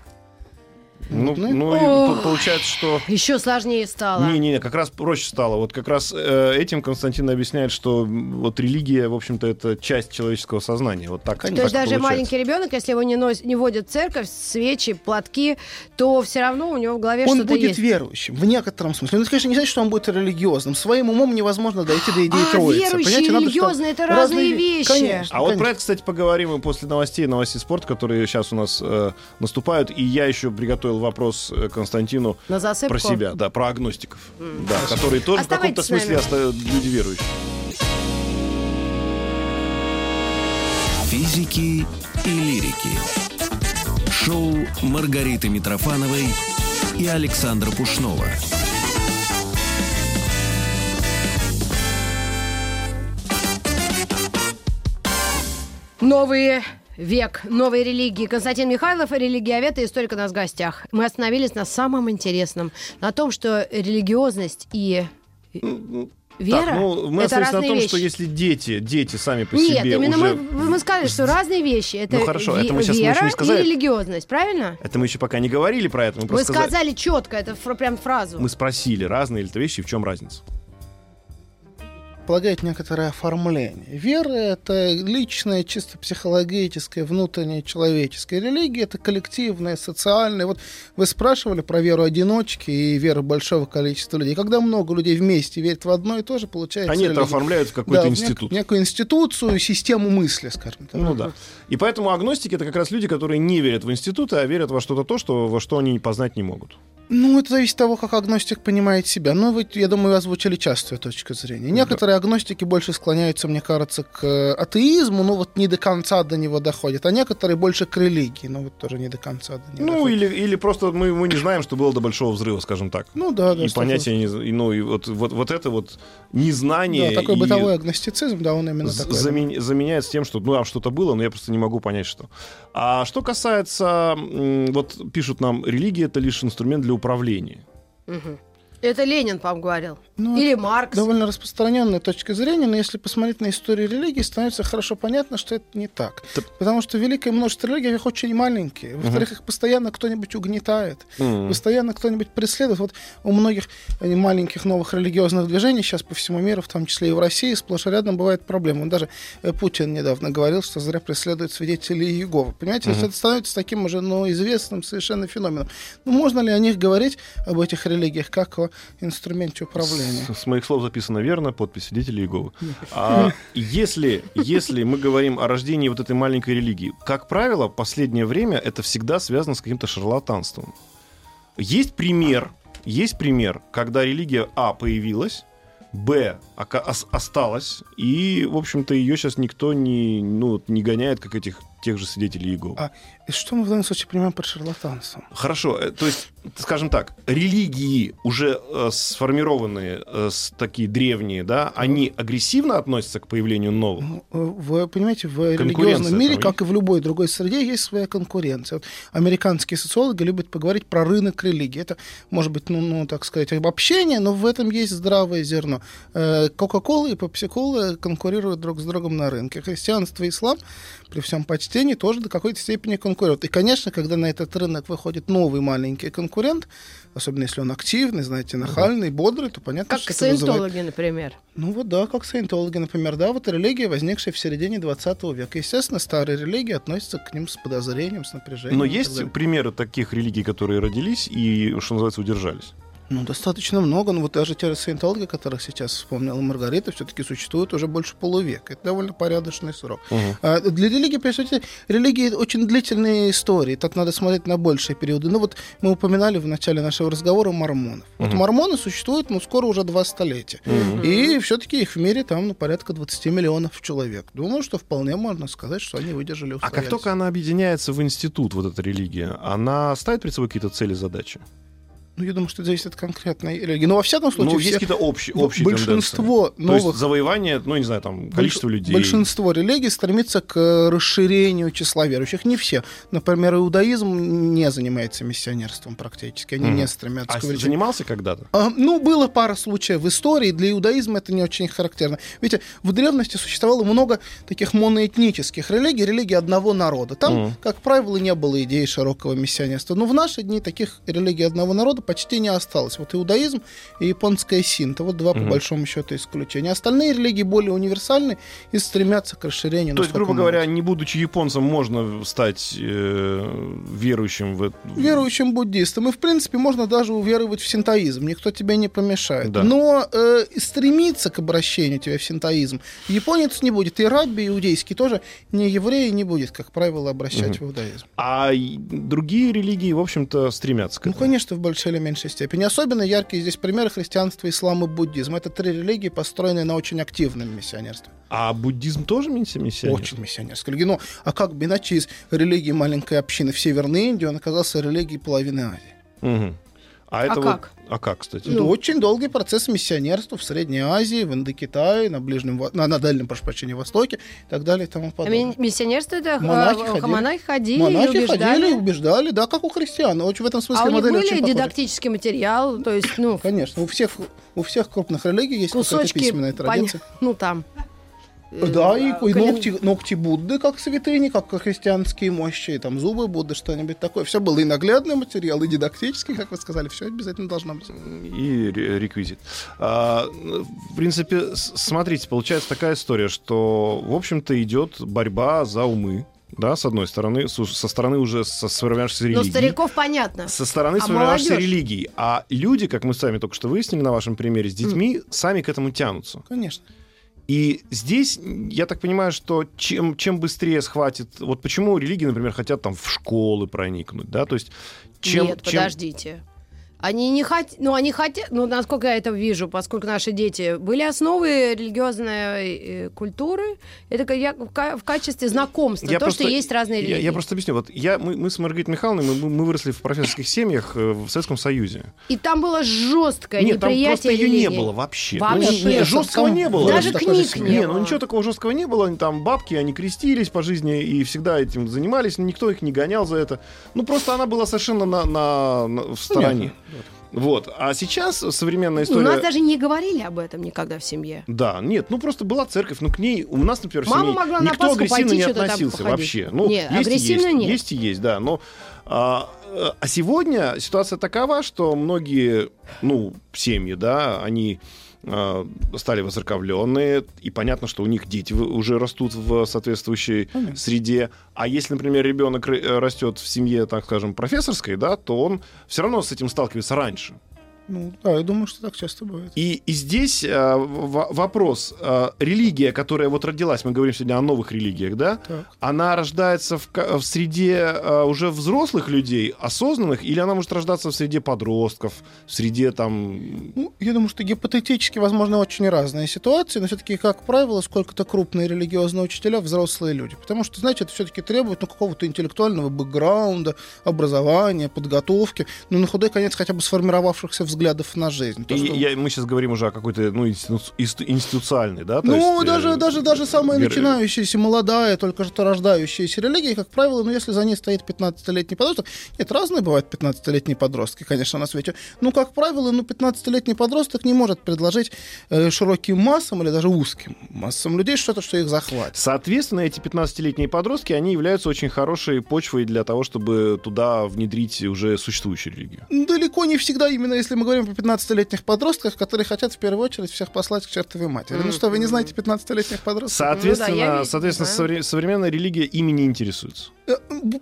[SPEAKER 3] Ну,
[SPEAKER 4] Ну,
[SPEAKER 3] ну и
[SPEAKER 2] Ох.
[SPEAKER 3] получается, что...
[SPEAKER 2] еще сложнее стало.
[SPEAKER 3] Не-не, как раз проще стало. Вот как раз э, этим Константин объясняет, что вот религия, в общем-то, это часть человеческого сознания. Вот так.
[SPEAKER 2] То
[SPEAKER 3] так
[SPEAKER 2] есть даже
[SPEAKER 3] получается.
[SPEAKER 2] маленький ребенок, если его не, носит, не водят в церковь, свечи, платки, то все равно у него в голове
[SPEAKER 4] Он
[SPEAKER 2] что-то
[SPEAKER 4] будет
[SPEAKER 2] есть.
[SPEAKER 4] верующим, в некотором смысле. Ну, это, конечно, не значит, что он будет религиозным. Своим умом невозможно дойти до идеи
[SPEAKER 2] А,
[SPEAKER 4] троицы.
[SPEAKER 2] верующие
[SPEAKER 4] Понимаете,
[SPEAKER 2] и
[SPEAKER 4] надо,
[SPEAKER 2] религиозные — это разные
[SPEAKER 4] ве-
[SPEAKER 2] вещи.
[SPEAKER 4] Конечно,
[SPEAKER 3] А вот про
[SPEAKER 4] конечно.
[SPEAKER 3] это, кстати, поговорим и после новостей, новостей спорта, которые сейчас у нас э, наступают. И я еще приготовил вопрос э, Константину
[SPEAKER 2] На засыпку.
[SPEAKER 3] про себя, да, про агностиков, да, которые тоже в каком-то
[SPEAKER 2] Оставайтесь с нами.
[SPEAKER 3] смысле оста- люди верующие.
[SPEAKER 1] Физики и лирики. Шоу Маргариты Митрофановой и Александра Пушнова.
[SPEAKER 2] Новый век, новой религии. Константин Михайлов, религиовед и историк у нас в гостях. Мы остановились на самом интересном. На том, что религиозность и вера
[SPEAKER 3] так, ну, мы
[SPEAKER 2] это
[SPEAKER 3] остановились на
[SPEAKER 2] разные
[SPEAKER 3] том,
[SPEAKER 2] вещи.
[SPEAKER 3] что если дети, дети сами по
[SPEAKER 2] Нет,
[SPEAKER 3] себе
[SPEAKER 2] именно
[SPEAKER 3] уже...
[SPEAKER 2] мы, мы сказали, что разные вещи. Это
[SPEAKER 3] Ну, хорошо,
[SPEAKER 2] ве-
[SPEAKER 3] это мы сейчас мы
[SPEAKER 2] вера
[SPEAKER 3] еще не сказали.
[SPEAKER 2] и религиозность, правильно?
[SPEAKER 3] Это мы еще пока не говорили про это, мы просто сказали-
[SPEAKER 2] сказали четко, это фр- прям фразу.
[SPEAKER 3] Мы спросили, разные ли это вещи, и в чем разница.
[SPEAKER 4] Предполагает некоторое оформление. Вера — это личная, чисто психологическая, внутренняя человеческая. Религия — это коллективная, социальная. Вот вы спрашивали про веру одиночки и веру большого количества людей. Когда много людей вместе верят в одно и то же, получается
[SPEAKER 3] Они это
[SPEAKER 4] религия.
[SPEAKER 3] оформляют в какой-то
[SPEAKER 4] Да, в нек-
[SPEAKER 3] институт.
[SPEAKER 4] некую институцию, систему мысли, скажем так.
[SPEAKER 3] Ну да. И поэтому агностики это как раз люди, которые не верят в институты, а верят во что-то то, что, во что они познать не могут.
[SPEAKER 4] Ну, это зависит от того, как агностик понимает себя. Ну, вы, я думаю, вы озвучили частую точку зрения. Некоторые агностики больше склоняются, мне кажется, к э, атеизму, ну, вот не до конца до него доходят, а некоторые больше к религии, ну, вот тоже не до конца до него
[SPEAKER 3] Ну,
[SPEAKER 4] доходят.
[SPEAKER 3] или, или просто мы, мы не знаем, что было до большого взрыва, скажем так.
[SPEAKER 4] Ну, да, да.
[SPEAKER 3] и понятия, не, и, ну, и вот, вот, вот это вот незнание
[SPEAKER 4] Да, такой
[SPEAKER 3] и
[SPEAKER 4] бытовой агностицизм, да, он именно такой.
[SPEAKER 3] замен- заменяется тем, что ну, а что-то было, но я просто не могу понять, что. А что касается, вот пишут нам, религия это лишь инструмент для управления.
[SPEAKER 2] Мгм. Это Ленин, по-моему, говорил.
[SPEAKER 4] Ну,
[SPEAKER 2] Или
[SPEAKER 4] это
[SPEAKER 2] Маркс.
[SPEAKER 4] Довольно распространенная точка зрения, но если посмотреть на историю религии, становится хорошо понятно, что это не так.
[SPEAKER 3] Да.
[SPEAKER 4] Потому что великое множество религий их очень маленькие. Во-вторых, их постоянно кто-нибудь угнетает.
[SPEAKER 3] Мгм.
[SPEAKER 4] Постоянно кто-нибудь преследует. Вот у многих э, маленьких новых религиозных движений сейчас по всему миру, в том числе и в России, сплошь и рядом бывают проблемы. Он даже э, Путин недавно говорил, что зря преследуют свидетелей Иеговы. Понимаете, есть это становится таким уже ну, известным совершенно феноменом. Ну, можно ли о них говорить, об этих религиях, как о инструменте управления?
[SPEAKER 3] С, с моих слов записано верно, подпись свидетелей Иеговы. А если, если мы говорим о рождении вот этой маленькой религии, как правило, в последнее время это всегда связано с каким-то шарлатанством. Есть пример, есть пример, когда религия А появилась, Б осталась, и, в общем-то, ее сейчас никто не, ну, не гоняет, как этих тех же свидетелей Иеговы.
[SPEAKER 4] А и что мы в данном случае понимаем под шарлатанством?
[SPEAKER 3] Хорошо, э, то есть, скажем так, религии уже э, сформированные, э, такие древние, да, они агрессивно относятся к появлению новых?
[SPEAKER 4] Ну, э, Вы понимаете, в религиозном мире,
[SPEAKER 3] там
[SPEAKER 4] как и в любой другой среде, есть своя конкуренция. Вот американские социологи любят поговорить про рынок религии. Это, может быть, ну, ну так сказать, обобщение, но в этом есть здравое зерно. Э, Кока-кола и пепси-кола конкурируют друг с другом на рынке. Христианство и ислам, при всем почтении, тоже до какой-то степени конкурируют. И, конечно, когда на этот рынок выходит новый маленький конкурент, особенно если он активный, знаете, нахальный, бодрый, то понятно,
[SPEAKER 2] Как
[SPEAKER 4] что это вызывает
[SPEAKER 2] саентологи, например.
[SPEAKER 4] ну вот да, как саентологи, например, да, вот религия, возникшая в середине 20 века. Естественно, старые религии относятся к ним с подозрением, с напряжением.
[SPEAKER 3] Но есть примеры таких религий, которые родились и, что называется, удержались?
[SPEAKER 4] Ну, достаточно много. Ну, вот даже те же саентологи, которых сейчас вспомнила Маргарита, все-таки существуют уже больше полувека. Это довольно порядочный срок. А для религии, прежде всего, религии очень длительные истории. Тут надо смотреть на большие периоды. Ну, вот мы упоминали в начале нашего разговора мормонов. Вот
[SPEAKER 3] Мгм.
[SPEAKER 4] мормоны существуют, ну, скоро уже два столетия. И все-таки их в мире там ну, порядка 20 миллионов человек. Думаю, что вполне можно сказать, что они выдержали
[SPEAKER 3] А как только она объединяется в институт, вот эта религия, она ставит перед собой какие-то цели, задачи?
[SPEAKER 4] Ну, я думаю, что это зависит от конкретной религии. Но во всяком случае,
[SPEAKER 3] ну,
[SPEAKER 4] все-
[SPEAKER 3] есть какие-то общие, общие
[SPEAKER 4] большинство
[SPEAKER 3] тенденции. То есть
[SPEAKER 4] новых
[SPEAKER 3] завоевание, ну, не знаю, там, количество
[SPEAKER 4] Больш-
[SPEAKER 3] людей.
[SPEAKER 4] Большинство религий стремится к э, расширению числа верующих. Не все. Например, иудаизм не занимается миссионерством практически. Они
[SPEAKER 3] Мгм.
[SPEAKER 4] не стремятся
[SPEAKER 3] А
[SPEAKER 4] к увеличению.
[SPEAKER 3] занимался когда-то?
[SPEAKER 4] А, ну, было пара случаев в истории. Для иудаизма это не очень характерно. Видите, в древности существовало много таких моноэтнических религий, религий одного народа. Там,
[SPEAKER 3] Мгм.
[SPEAKER 4] как правило, не было идеи широкого миссионерства. Но в наши дни таких религий одного народа почти не осталось. Вот иудаизм и японская синта. Вот два, по
[SPEAKER 3] Мгм.
[SPEAKER 4] большому счету, исключения. Остальные религии более универсальны и стремятся к расширению.
[SPEAKER 3] То есть, грубо говоря, не будучи японцем, можно стать э, верующим в
[SPEAKER 4] верующим буддистам. И, в принципе, можно даже уверовать в синтоизм. Никто тебе не помешает.
[SPEAKER 3] Да.
[SPEAKER 4] Но э, стремиться к обращению тебя в синтоизм японец не будет. И рабби иудейский тоже не еврей не будет, как правило, обращать в иудаизм.
[SPEAKER 3] А другие религии, в общем-то, стремятся к
[SPEAKER 4] Ну,
[SPEAKER 3] этому.
[SPEAKER 4] конечно, в большей или меньшей степени. Особенно яркие здесь примеры христианства, ислама и буддизма. Это три религии, построенные на очень активном миссионерстве.
[SPEAKER 3] А буддизм тоже мисси- миссионер?
[SPEAKER 4] Очень миссионерской религии. Ну, а как бы иначе из религии маленькой общины в Северной Индии он оказался религией половины Азии?
[SPEAKER 3] Мгм. А, это вот-
[SPEAKER 2] как?
[SPEAKER 3] А как, кстати?
[SPEAKER 4] Это очень долгий процесс миссионерства в Средней Азии, в Индокитае, на Ближнем, на, на Дальнем, прошу прощения, Востоке и так далее и тому
[SPEAKER 2] А
[SPEAKER 4] подобное.
[SPEAKER 2] ми- миссионерство это
[SPEAKER 4] Монахи ходили.
[SPEAKER 2] монахи ходили,
[SPEAKER 4] Монахи
[SPEAKER 2] и убеждали.
[SPEAKER 4] ходили, убеждали, да, как у христиан. Очень в этом смысле
[SPEAKER 2] А у них были
[SPEAKER 4] очень похожа.
[SPEAKER 2] дидактический материал, то есть, ну,
[SPEAKER 4] Конечно, у всех, у всех крупных религий есть какая-то
[SPEAKER 2] кусочки,
[SPEAKER 4] письменная
[SPEAKER 2] пон-
[SPEAKER 4] традиция.
[SPEAKER 2] ну, там. Э,
[SPEAKER 4] Да, и,
[SPEAKER 2] а,
[SPEAKER 4] и ногти, ногти Будды, как святыни, как христианские мощи, и там зубы Будды, что-нибудь такое. Все было и наглядный материал, и дидактический, как вы сказали, все обязательно должно быть.
[SPEAKER 3] и ре- реквизит. А, в принципе, смотрите, получается такая история, что, в общем-то, идет борьба за умы, да, с одной стороны, со стороны уже со сформировавшейся
[SPEAKER 2] Ну,
[SPEAKER 3] религии.
[SPEAKER 2] стариков понятно.
[SPEAKER 3] Со стороны
[SPEAKER 2] А
[SPEAKER 3] сформировавшейся религии. А люди, как мы с вами только что выяснили на вашем примере, с детьми сами к этому тянутся.
[SPEAKER 4] Конечно.
[SPEAKER 3] И здесь, я так понимаю, что чем, чем быстрее схватит... Вот почему религии, например, хотят там в школы проникнуть, да? То есть чем...
[SPEAKER 2] Нет,
[SPEAKER 3] чем-
[SPEAKER 2] подождите. Они не хотят, ну они хотят, ну насколько я это вижу, поскольку наши дети были основы религиозной э, культуры, это ка- я в, ка- в качестве знакомства,
[SPEAKER 3] Я
[SPEAKER 2] то,
[SPEAKER 3] просто-
[SPEAKER 2] что есть разные
[SPEAKER 3] Я,
[SPEAKER 2] религии.
[SPEAKER 3] я просто объясню. Вот я, мы, мы с Маргаритой Михайловной, мы, мы выросли в профессорских семьях э, в Советском Союзе.
[SPEAKER 2] И там было жесткое
[SPEAKER 3] Нет, там просто
[SPEAKER 2] неприятие
[SPEAKER 3] ее не было вообще.
[SPEAKER 2] Вообще.
[SPEAKER 3] Ну, не- жесткого не было.
[SPEAKER 2] Даже книг не
[SPEAKER 3] Не,
[SPEAKER 2] было.
[SPEAKER 3] ну ничего такого жесткого не было. Там бабки, они крестились по жизни и всегда этим занимались. но Никто их не гонял за это. Ну просто она была совершенно на, на- на- в стороне. Вот. А сейчас современная
[SPEAKER 2] У
[SPEAKER 3] история...
[SPEAKER 2] нас даже не говорили об этом никогда в семье.
[SPEAKER 3] Да, нет, ну просто была церковь, ну к ней у нас, например, в
[SPEAKER 2] Мама
[SPEAKER 3] семье
[SPEAKER 2] могла на
[SPEAKER 3] никто
[SPEAKER 2] Пасху
[SPEAKER 3] агрессивно
[SPEAKER 2] пойти
[SPEAKER 3] не относился вообще. Ну,
[SPEAKER 2] Нет,
[SPEAKER 3] есть и
[SPEAKER 2] агрессивно
[SPEAKER 3] есть,
[SPEAKER 2] нет.
[SPEAKER 3] есть и есть, да. Но а, а сегодня ситуация такова, что многие, ну, семьи, да, они стали воцерковленные, и понятно, что у них дети уже растут в соответствующей
[SPEAKER 4] Понятно.
[SPEAKER 3] среде. А если, например, ребенок э, растет в семье, так скажем, профессорской, да, то он все равно с этим сталкивается раньше.
[SPEAKER 4] Ну, да, я думаю, что так часто бывает.
[SPEAKER 3] И, и здесь э, в- вопрос. э, религия, которая вот родилась, мы говорим сегодня о новых религиях, да?
[SPEAKER 4] Так.
[SPEAKER 3] Она рождается в, в среде э, уже взрослых людей, осознанных, или она может рождаться в среде подростков, в среде там...
[SPEAKER 4] Ну, я думаю, что гипотетически, возможно, очень разные ситуации, но все-таки, как правило, сколько-то крупные религиозные учителя взрослые люди. Потому что, знаете, это все-таки требует ну, какого-то интеллектуального бэкграунда, образования, подготовки, ну, на худой конец хотя бы сформировавшихся взглядов на жизнь. То,
[SPEAKER 3] И
[SPEAKER 4] что-
[SPEAKER 3] я- мы сейчас говорим уже о какой-то ну, институ- инсту- институциональной, да? то
[SPEAKER 4] Ну,
[SPEAKER 3] есть, э,
[SPEAKER 4] даже, даже, даже самая
[SPEAKER 3] вер-
[SPEAKER 4] начинающаяся, молодая, только что рождающаяся религия, как правило, ну, если за ней стоит 15-летний подросток, нет, разные бывают 15-летние подростки, конечно, на свете, ну, как правило, ну, 15-летний подросток не может предложить э, широким массам или даже узким массам людей что-то, что их захватит.
[SPEAKER 3] Соответственно, эти 15-летние подростки, они являются очень хорошей почвой для того, чтобы туда внедрить уже существующую религию.
[SPEAKER 4] Далеко не всегда, именно если мы говорим о 15-летних подростках, которые хотят в первую очередь всех послать к чертовой матери. Ну что, вы не знаете 15-летних подростков?
[SPEAKER 3] Соответственно,
[SPEAKER 2] Ну да, я
[SPEAKER 3] соответственно
[SPEAKER 2] да.
[SPEAKER 3] совре- современная религия ими не интересуется.
[SPEAKER 4] Э,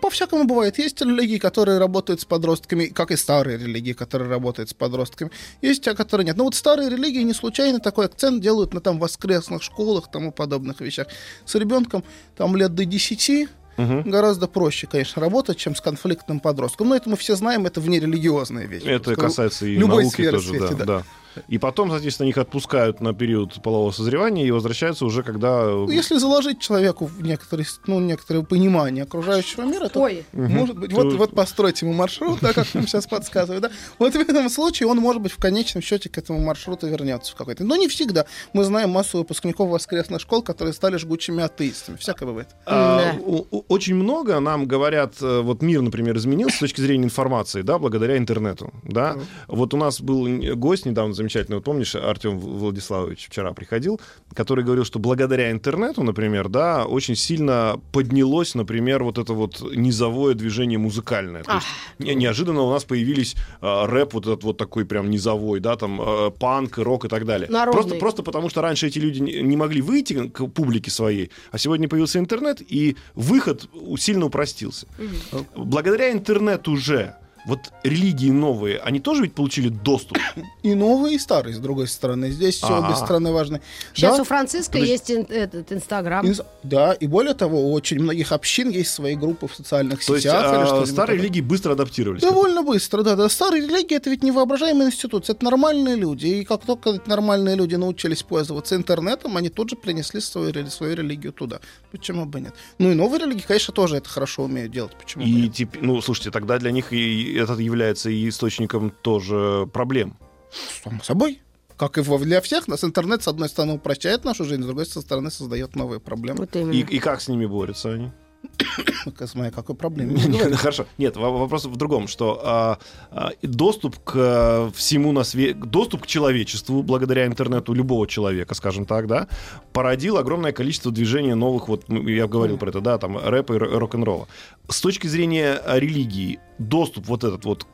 [SPEAKER 4] По-всякому бывает. Есть религии, которые работают с подростками, как и старые религии, которые работают с подростками. Есть те, которые нет. Но вот старые религии не случайно такой акцент делают на там воскресных школах, тому подобных вещах. С ребенком там лет до 10
[SPEAKER 3] Мгм.
[SPEAKER 4] гораздо проще, конечно, работать, чем с конфликтным подростком. Но это мы все знаем, это внерелигиозная вещь.
[SPEAKER 3] Это касается и
[SPEAKER 4] любой
[SPEAKER 3] науки
[SPEAKER 4] сферы
[SPEAKER 3] тоже,
[SPEAKER 4] свете,
[SPEAKER 3] да,
[SPEAKER 4] да.
[SPEAKER 3] да. И потом, соответственно, их отпускают на период полового созревания и возвращаются уже, когда...
[SPEAKER 4] Ну, если заложить человеку в некоторые, ну, некоторое понимание окружающего мира, то
[SPEAKER 2] Ой,
[SPEAKER 4] Может быть, вот, вот построить ему маршрут, да, как нам сейчас подсказывают, да. Вот в этом случае он, может быть, в конечном счете к этому маршруту вернется в какой-то. Но не всегда. Мы знаем массу выпускников воскресных школ, которые стали жгучими атеистами. Всякое бывает.
[SPEAKER 3] А,
[SPEAKER 2] Да.
[SPEAKER 3] очень много нам говорят, э, вот мир, например, изменился с точки зрения информации, да, благодаря интернету, да. Вот у нас был гость недавно замечательный, вот помнишь, Артем Владиславович вчера приходил, который говорил, что благодаря интернету, например, да, очень сильно поднялось, например, вот это вот низовое движение музыкальное. То есть не- неожиданно у нас появились э, рэп вот этот вот такой прям низовой, да, там э, панк, рок и так далее.
[SPEAKER 2] Народный.
[SPEAKER 3] Просто, просто потому что раньше эти люди не могли выйти к публике своей, а сегодня появился интернет, и выход сильно упростился. Благодаря интернету уже вот религии новые, они тоже ведь получили доступ.
[SPEAKER 4] И новые, и старые, с другой стороны. Здесь все
[SPEAKER 3] Ага.
[SPEAKER 4] обе стороны важны.
[SPEAKER 2] сейчас
[SPEAKER 4] Да,
[SPEAKER 2] у Франциска
[SPEAKER 3] Подожди.
[SPEAKER 2] есть ин- этот Инстаграм.
[SPEAKER 4] инс- Да, и более того, у очень многих общин есть свои группы в социальных
[SPEAKER 3] То есть
[SPEAKER 4] сетях. или
[SPEAKER 3] а, старые
[SPEAKER 4] такое.
[SPEAKER 3] религии быстро адаптировались.
[SPEAKER 4] Довольно быстро, да, да. Старые религии это ведь невоображаемая институция, это нормальные люди. И как только эти нормальные люди научились пользоваться интернетом, они тут же принесли свою, рели- свою религию туда. Почему бы нет? Ну и новые религии, конечно, тоже это хорошо умеют делать. Почему бы
[SPEAKER 3] И
[SPEAKER 4] нет?
[SPEAKER 3] теперь, ну, слушайте, тогда для них и это является и источником тоже проблем.
[SPEAKER 4] Само собой. Как и для всех, нас интернет, с одной стороны, упрощает нашу жизнь, с другой стороны, создает новые проблемы.
[SPEAKER 2] Вот именно.
[SPEAKER 3] И, и как с ними борются они?
[SPEAKER 4] Как моя какой проблеме?
[SPEAKER 3] Нет, Хорошо. Нет, во- вопрос в другом, что а, а, доступ к а, всему на свете, доступ к человечеству благодаря интернету любого человека, скажем так, да, породил огромное количество движений новых, вот ну, я говорил про это, да, там рэпа и ро- рок-н-ролла. С точки зрения а, религии, доступ вот этот вот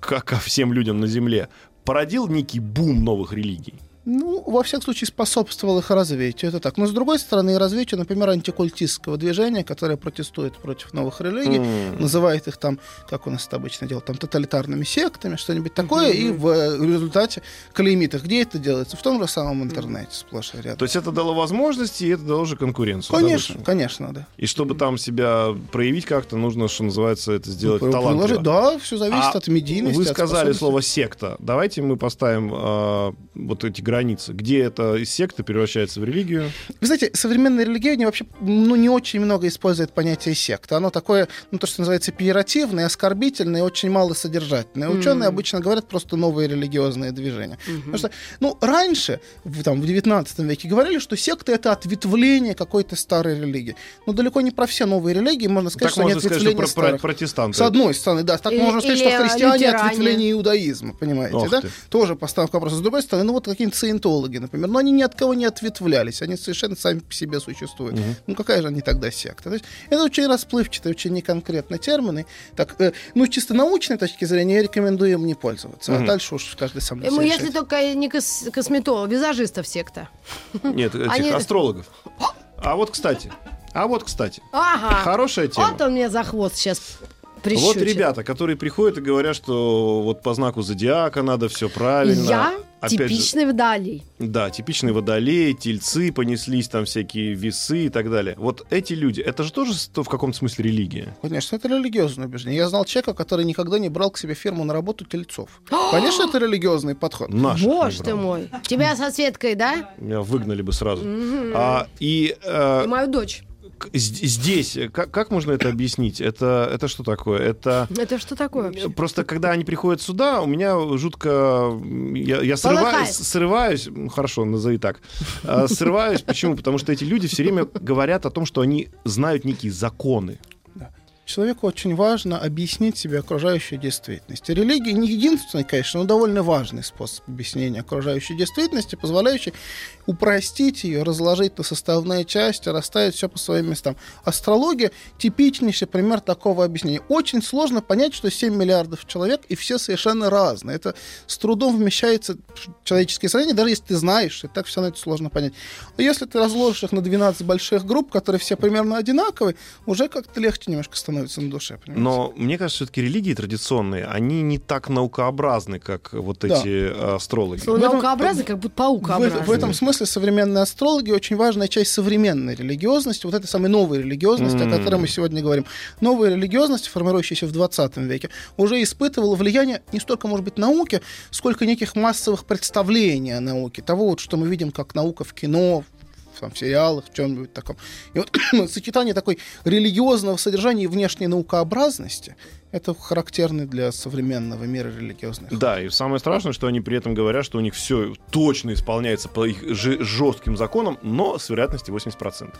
[SPEAKER 3] ко, ко всем людям на Земле породил некий бум новых религий.
[SPEAKER 4] Ну, во всяком случае, способствовал их развитию, это так. Но, с другой стороны, и развитию, например, антикультистского движения, которое протестует против новых религий,
[SPEAKER 3] М.
[SPEAKER 4] называет их там, как у нас это обычно делают, там тоталитарными сектами, что-нибудь такое, и в э, результате клеймит их. Где это делается? В том же самом интернете, сплошь и рядом.
[SPEAKER 3] То есть это дало возможности, и это дало же конкуренцию. да,
[SPEAKER 4] Конечно,
[SPEAKER 3] лучше?
[SPEAKER 4] конечно, да.
[SPEAKER 3] И чтобы там себя проявить как-то, нужно, что называется, это сделать
[SPEAKER 4] При-
[SPEAKER 3] талантливо.
[SPEAKER 4] Да, все зависит
[SPEAKER 3] А
[SPEAKER 4] от медийности.
[SPEAKER 3] Вы сказали слово секта. Давайте мы поставим э, вот эти границы? Где это из секты превращается в религию?
[SPEAKER 4] Вы знаете, современная религия вообще ну, не очень много использует понятие секты. Оно такое, ну, то, что называется, пиеративное, оскорбительное, очень мало содержательное. Mm. Ученые обычно говорят просто новые религиозные движения. Mm-hmm. Потому что, ну, раньше, в, там, в 19 веке, говорили, что секта — это ответвление какой-то старой религии. Но далеко не про все новые религии можно сказать,
[SPEAKER 3] так
[SPEAKER 4] что
[SPEAKER 3] можно
[SPEAKER 4] они
[SPEAKER 3] сказать,
[SPEAKER 4] ответвления
[SPEAKER 3] что про,
[SPEAKER 4] старых.
[SPEAKER 3] про протестанты.
[SPEAKER 4] С одной стороны, да. Так
[SPEAKER 2] Или-
[SPEAKER 4] можно сказать, что христиане ответвление иудаизма, понимаете,
[SPEAKER 3] Ох
[SPEAKER 4] да?
[SPEAKER 3] ты.
[SPEAKER 4] Тоже постановка вопроса. С другой стороны, ну вот какие-нибудь саентологи, например, но они ни от кого не ответвлялись, они совершенно сами по себе существуют. Ну какая же они тогда секта? То есть это очень расплывчатые, очень неконкретные термины. Так, э, ну чисто научной точки зрения я рекомендую им не пользоваться. А дальше уж каждый сам для
[SPEAKER 2] Ему,
[SPEAKER 4] себя
[SPEAKER 2] если
[SPEAKER 4] решает.
[SPEAKER 2] только не кос- косметолог, визажистов секта.
[SPEAKER 3] Нет, этих
[SPEAKER 2] Они-
[SPEAKER 3] астрологов. А вот, кстати, а вот, кстати,
[SPEAKER 2] Ага.
[SPEAKER 3] хорошая тема.
[SPEAKER 2] Вот он мне за хвост сейчас прищучит.
[SPEAKER 3] Вот ребята, которые приходят и говорят, что вот по знаку зодиака надо все правильно.
[SPEAKER 2] Я
[SPEAKER 3] Опять же,
[SPEAKER 2] типичный водолей.
[SPEAKER 3] да, типичные водолеи, тельцы, понеслись там всякие весы и так далее. Вот эти люди, это же тоже в каком-то смысле религия.
[SPEAKER 4] Конечно, это религиозное убеждение. Я знал человека, который никогда не брал к себе фирму на работу тельцов. Конечно, это религиозный подход.
[SPEAKER 3] Наших не
[SPEAKER 2] Боже ты мой. Тебя со Светкой, да?
[SPEAKER 3] Меня выгнали бы сразу. А, и э,
[SPEAKER 2] И мою дочь.
[SPEAKER 3] Здесь, э, как, как можно это объяснить? Это, это что такое? Это
[SPEAKER 2] Это что такое вообще?
[SPEAKER 3] Просто когда они приходят сюда, у меня жутко... Я, я срываюсь, срываюсь, хорошо, назови так. А, Срываюсь, почему? Потому что эти люди все время говорят о том, что они знают некие законы.
[SPEAKER 4] Человеку очень важно объяснить себе окружающую действительность. Религия не единственный, конечно, но довольно важный способ объяснения окружающей действительности, позволяющий упростить ее, разложить на составные части, расставить все по своим местам. Астрология — типичнейший пример такого объяснения. Очень сложно понять, что 7 миллиардов человек, и все совершенно разные. Это с трудом вмещается в человеческие сравнения, даже если ты знаешь, и так все равно это сложно понять. А если ты разложишь их на 12 больших групп, которые все примерно одинаковые, уже как-то легче немножко становится на душе. понимаете?
[SPEAKER 3] Но мне кажется, все-таки религии традиционные, они не так наукообразны, как вот
[SPEAKER 4] Да.
[SPEAKER 3] эти э, астрологи.
[SPEAKER 2] Слово
[SPEAKER 4] в этом-
[SPEAKER 2] наукообразный, как будто
[SPEAKER 4] В,
[SPEAKER 2] паукообразный.
[SPEAKER 4] в этом смысле современные астрологи очень важная часть современной религиозности, вот этой самой новой религиозности, о которой мы сегодня говорим. Новая религиозность, формирующаяся в 20 веке, уже испытывала влияние не столько, может быть, науки, сколько неких массовых представлений о науке. Того, вот, что мы видим как наука в кино, в, там, в сериалах, в чем-нибудь таком. И вот сочетание такой религиозного содержания и внешней наукообразности это характерный для современного мира религиозных.
[SPEAKER 3] Да, и самое страшное, что они при этом говорят, что у них все точно исполняется по их жи- жестким законам, но с вероятностью 80%.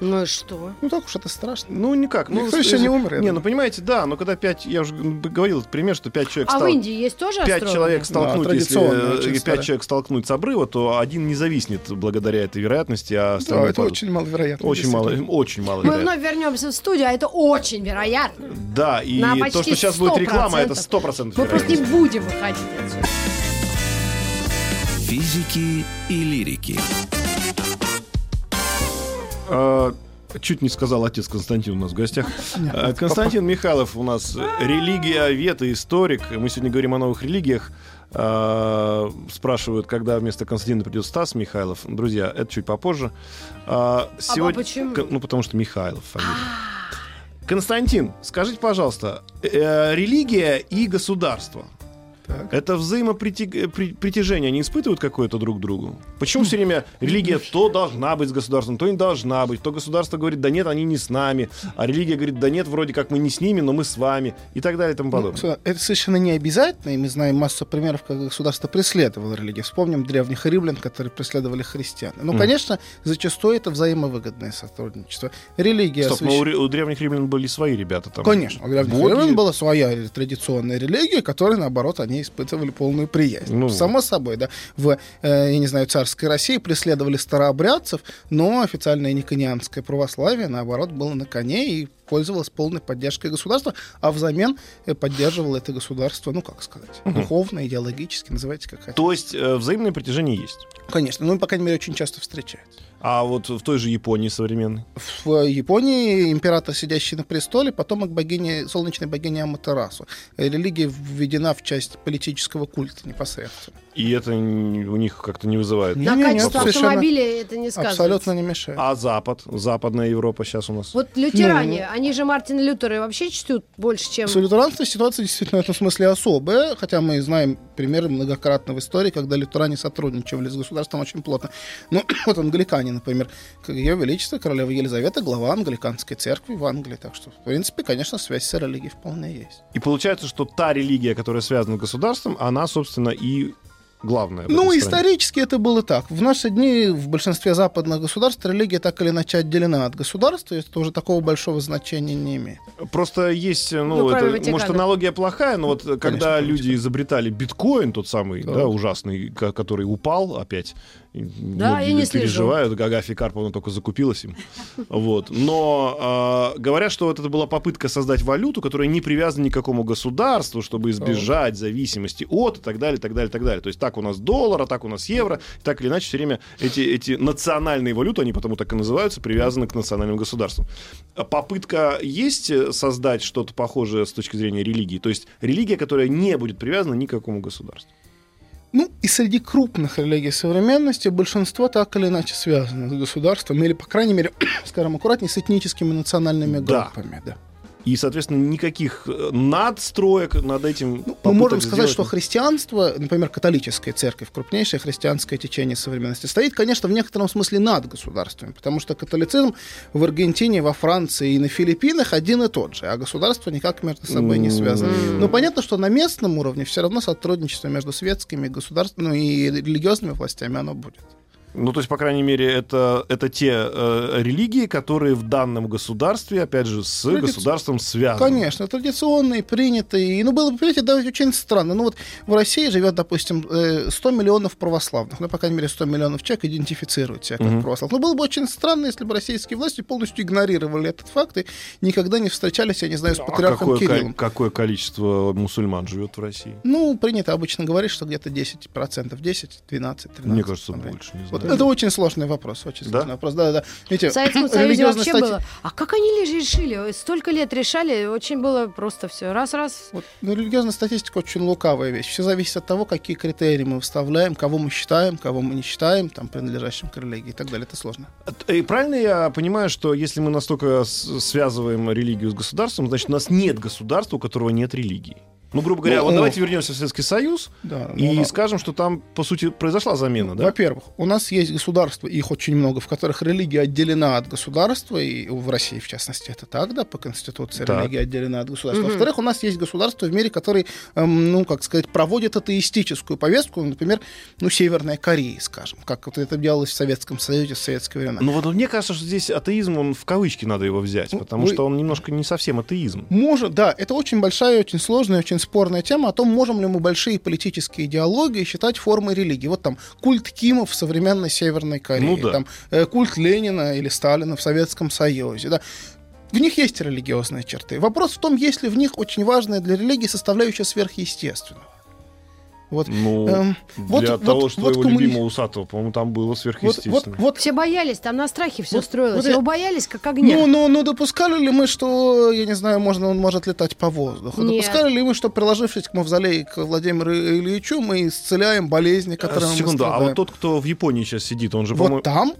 [SPEAKER 2] Ну и что?
[SPEAKER 4] Ну так уж это страшно.
[SPEAKER 3] Ну, никак. Ну,
[SPEAKER 4] Никто еще не умер,
[SPEAKER 3] Не,
[SPEAKER 4] думаю.
[SPEAKER 3] ну, понимаете, да, но когда пять, я уже говорил этот пример, что пять человек
[SPEAKER 2] А
[SPEAKER 3] стал...
[SPEAKER 2] в Индии есть тоже
[SPEAKER 3] Пять человек столкнуть,
[SPEAKER 4] Да,
[SPEAKER 3] если э, пять человек столкнуть с обрыва, то один не зависнет благодаря этой вероятности, а
[SPEAKER 4] Да, это
[SPEAKER 3] падут.
[SPEAKER 4] очень маловероятно.
[SPEAKER 3] Очень мало, очень мало.
[SPEAKER 2] Мы вновь вернемся в студию, а это очень вероятно.
[SPEAKER 3] Да, и то, что сейчас будет реклама, это
[SPEAKER 2] 100%.
[SPEAKER 3] 100%
[SPEAKER 2] Мы просто не будем выходить отсюда.
[SPEAKER 1] Физики и лирики.
[SPEAKER 3] А, Чуть не сказал отец Константин у нас в гостях. А, Константин Михайлов у нас э, религия, вет и историк. Мы сегодня говорим о новых религиях. А, Спрашивают, когда вместо Константина придет Стас Михайлов. Друзья, это чуть попозже. А,
[SPEAKER 2] почему?
[SPEAKER 3] Ну, потому что Михайлов фамилия. Константин, скажите, пожалуйста, э, религия и государство.
[SPEAKER 4] Так.
[SPEAKER 3] Это взаимопритяжение, они испытывают какое-то друг к другу? Почему все время религия то должна быть с государством, то не должна быть, то государство говорит, да нет, они не с нами, а религия говорит, да нет, вроде как мы не с ними, но мы с вами, и так далее и тому
[SPEAKER 4] Ну,
[SPEAKER 3] подобное.
[SPEAKER 4] кстати, это совершенно не обязательно, и мы знаем массу примеров, как государство преследовало религию. Вспомним древних римлян, которые преследовали христиан. Ну, конечно, зачастую это взаимовыгодное сотрудничество. Религия...
[SPEAKER 3] Стоп, но
[SPEAKER 4] освящ-
[SPEAKER 3] у, ре- у древних римлян были свои ребята там.
[SPEAKER 4] Конечно, у древних
[SPEAKER 3] Боги.
[SPEAKER 4] римлян была своя традиционная религия, которая, наоборот, они испытывали полную приязнь.
[SPEAKER 3] Ну.
[SPEAKER 4] Само собой, да. В, э, я не знаю, царской России преследовали старообрядцев, но официальное никонианское православие, наоборот, было на коне и пользовалось полной поддержкой государства, а взамен э, поддерживало это государство, ну, как сказать, духовно, идеологически, называйте как хотите.
[SPEAKER 3] То есть э, взаимное притяжение есть.
[SPEAKER 4] Конечно, ну, по крайней мере, очень часто встречается.
[SPEAKER 3] А вот в той же Японии современной.
[SPEAKER 4] В Японии император, сидящий на престоле, потомок богини, солнечной богини Аматерасу. Религия введена в часть политического культа непосредственно.
[SPEAKER 3] И это не- у них как-то не вызывает.
[SPEAKER 2] На
[SPEAKER 4] Не-не-не,
[SPEAKER 2] качество
[SPEAKER 4] совершенно-
[SPEAKER 2] автомобиля это не сказывается.
[SPEAKER 4] Абсолютно не мешает.
[SPEAKER 3] А Запад, Западная Европа сейчас у нас.
[SPEAKER 2] Вот лютеране, они же Мартина Лютера вообще чтут больше, чем...
[SPEAKER 4] С лютеранством ситуация действительно в этом смысле особая, хотя мы знаем примеры многократно в истории, когда лютеране сотрудничали с государством очень плотно. Ну, вот англикане, например, Ее Величество, королева Елизавета, глава англиканской церкви в Англии. Так что, в принципе, конечно, связь с религией вполне есть.
[SPEAKER 3] И получается, что та религия, которая связана с государством, она, собственно, и главная. в
[SPEAKER 4] Ну, исторически это было так. В наши дни в большинстве западных государств религия так или иначе отделена от государства, и это уже такого большого значения не имеет.
[SPEAKER 3] Просто есть, ну,
[SPEAKER 2] Ну,
[SPEAKER 3] это,
[SPEAKER 2] Ватикана.
[SPEAKER 3] может, аналогия плохая, но вот когда
[SPEAKER 4] кроме
[SPEAKER 3] люди изобретали биткоин, тот самый,
[SPEAKER 4] Да.
[SPEAKER 3] да, ужасный, ко- который упал опять.
[SPEAKER 2] Да, я не слежу.
[SPEAKER 3] переживают, Гагафи Карповна только закупилась им. Вот. Но э, говорят, что вот это была попытка создать валюту, которая не привязана ни к какому государству, чтобы избежать зависимости от и так далее, и так далее, и так далее. То есть так у нас доллар, а так у нас евро. И так или иначе все время эти, эти национальные валюты, они потому так и называются, привязаны к национальным государствам. А Попытка есть создать что-то похожее с точки зрения религии? То есть религия, которая не будет привязана ни к какому государству.
[SPEAKER 4] Ну, и среди крупных религий современности большинство так или иначе связано с государством, или, по крайней мере, скажем аккуратнее, с этническими национальными
[SPEAKER 3] Да.
[SPEAKER 4] группами. Да.
[SPEAKER 3] И, соответственно, никаких э, надстроек над этим
[SPEAKER 4] Ну, мы можем сказать,
[SPEAKER 3] сделать
[SPEAKER 4] что христианство, например, католическая церковь, крупнейшее христианское течение современности, стоит, конечно, в некотором смысле над государством, потому что католицизм в Аргентине, во Франции и на Филиппинах один и тот же, а государство никак между собой не связано. Но понятно, что на местном уровне все равно сотрудничество между светскими, государственными и религиозными властями оно будет.
[SPEAKER 3] Ну, то есть, по крайней мере, это, это те э, религии, которые в данном государстве, опять же, с
[SPEAKER 4] Традици-
[SPEAKER 3] государством связаны.
[SPEAKER 4] Конечно, традиционные, принятые. Ну, было бы, понимаете, да, очень странно. Ну, вот в России живет, допустим, э, 100 миллионов православных. Ну, по крайней мере, 100 миллионов человек идентифицируют себя как
[SPEAKER 3] Мгм.
[SPEAKER 4] православных. Но было бы очень странно, если бы российские власти полностью игнорировали этот факт и никогда не встречались, я не знаю, с
[SPEAKER 3] А
[SPEAKER 4] патриархом
[SPEAKER 3] какое, ко-
[SPEAKER 4] Кириллом.
[SPEAKER 3] какое количество мусульман живет в России?
[SPEAKER 4] Ну, принято обычно говорить, что где-то 10%, 10, 12, 13.
[SPEAKER 3] Мне кажется,
[SPEAKER 4] там,
[SPEAKER 3] больше. Не
[SPEAKER 4] Вот
[SPEAKER 3] знаю.
[SPEAKER 4] это очень сложный вопрос, очень
[SPEAKER 3] Да?
[SPEAKER 4] сложный вопрос. Да, да, да. Видите,
[SPEAKER 2] В Советском Союзе
[SPEAKER 4] религиозная
[SPEAKER 2] вообще
[SPEAKER 4] стати-
[SPEAKER 2] было. А как они ли решили? Столько лет решали, очень было просто все. Раз-раз.
[SPEAKER 4] Вот, ну, религиозная статистика очень лукавая вещь. Все зависит от того, какие критерии мы вставляем, кого мы считаем, кого мы не считаем, там, принадлежащим к религии и так далее. Это сложно.
[SPEAKER 3] И правильно я понимаю, что если мы настолько связываем религию с государством, значит, у нас нет государства, у которого нет религии? Ну, грубо говоря,
[SPEAKER 4] Ну,
[SPEAKER 3] вот давайте вернемся в Советский Союз
[SPEAKER 4] Да,
[SPEAKER 3] и
[SPEAKER 4] ну,
[SPEAKER 3] скажем, что там, по сути, произошла замена, да?
[SPEAKER 4] Во-первых, у нас есть государства, их очень много, в которых религия отделена от государства, и в России, в частности, это так, да, по Конституции
[SPEAKER 3] Так.
[SPEAKER 4] религия отделена от государства.
[SPEAKER 2] Мгм.
[SPEAKER 4] Во-вторых, у нас есть государства в мире, которые, эм, ну, как сказать, проводят атеистическую повестку, например, ну, Северная Корея, скажем, как вот это делалось в Советском Союзе в советское время.
[SPEAKER 3] Ну вот мне кажется, что здесь атеизм, он в кавычки надо его взять,
[SPEAKER 4] Ну,
[SPEAKER 3] потому
[SPEAKER 4] вы-
[SPEAKER 3] что он немножко не совсем атеизм.
[SPEAKER 4] Может, да, это очень большая, очень сложная, очень спорная тема о том, можем ли мы большие политические идеологии считать формой религии. Вот там культ Кима в современной Северной Корее,
[SPEAKER 3] Ну да.
[SPEAKER 4] там э, культ Ленина или Сталина в Советском Союзе, да. В них есть религиозные черты. Вопрос в том, есть ли в них очень важная для религии составляющая сверхъестественного. Вот,
[SPEAKER 3] Ну,
[SPEAKER 4] эм, вот-
[SPEAKER 3] для
[SPEAKER 4] вот-
[SPEAKER 3] того, что
[SPEAKER 4] вот
[SPEAKER 3] его
[SPEAKER 4] коммуни-
[SPEAKER 3] любимого усатого, по-моему, там было
[SPEAKER 4] вот,
[SPEAKER 3] сверхъестественно.
[SPEAKER 4] вот, вот
[SPEAKER 2] Все боялись, там на страхе все
[SPEAKER 4] Вот-
[SPEAKER 2] строилось.
[SPEAKER 4] вот я-
[SPEAKER 2] Его боялись, как огня.
[SPEAKER 4] Ну, ну, ну, допускали ли мы, что, я не знаю, можно, он может летать по воздуху?
[SPEAKER 2] Нет.
[SPEAKER 4] Допускали ли мы, что, приложившись к мавзолею к Владимиру Ильичу, мы исцеляем болезни,
[SPEAKER 3] А,
[SPEAKER 4] которые мы
[SPEAKER 3] Секунду, а вот тот, кто в Японии сейчас сидит, он же, по-моему...
[SPEAKER 4] Вот там,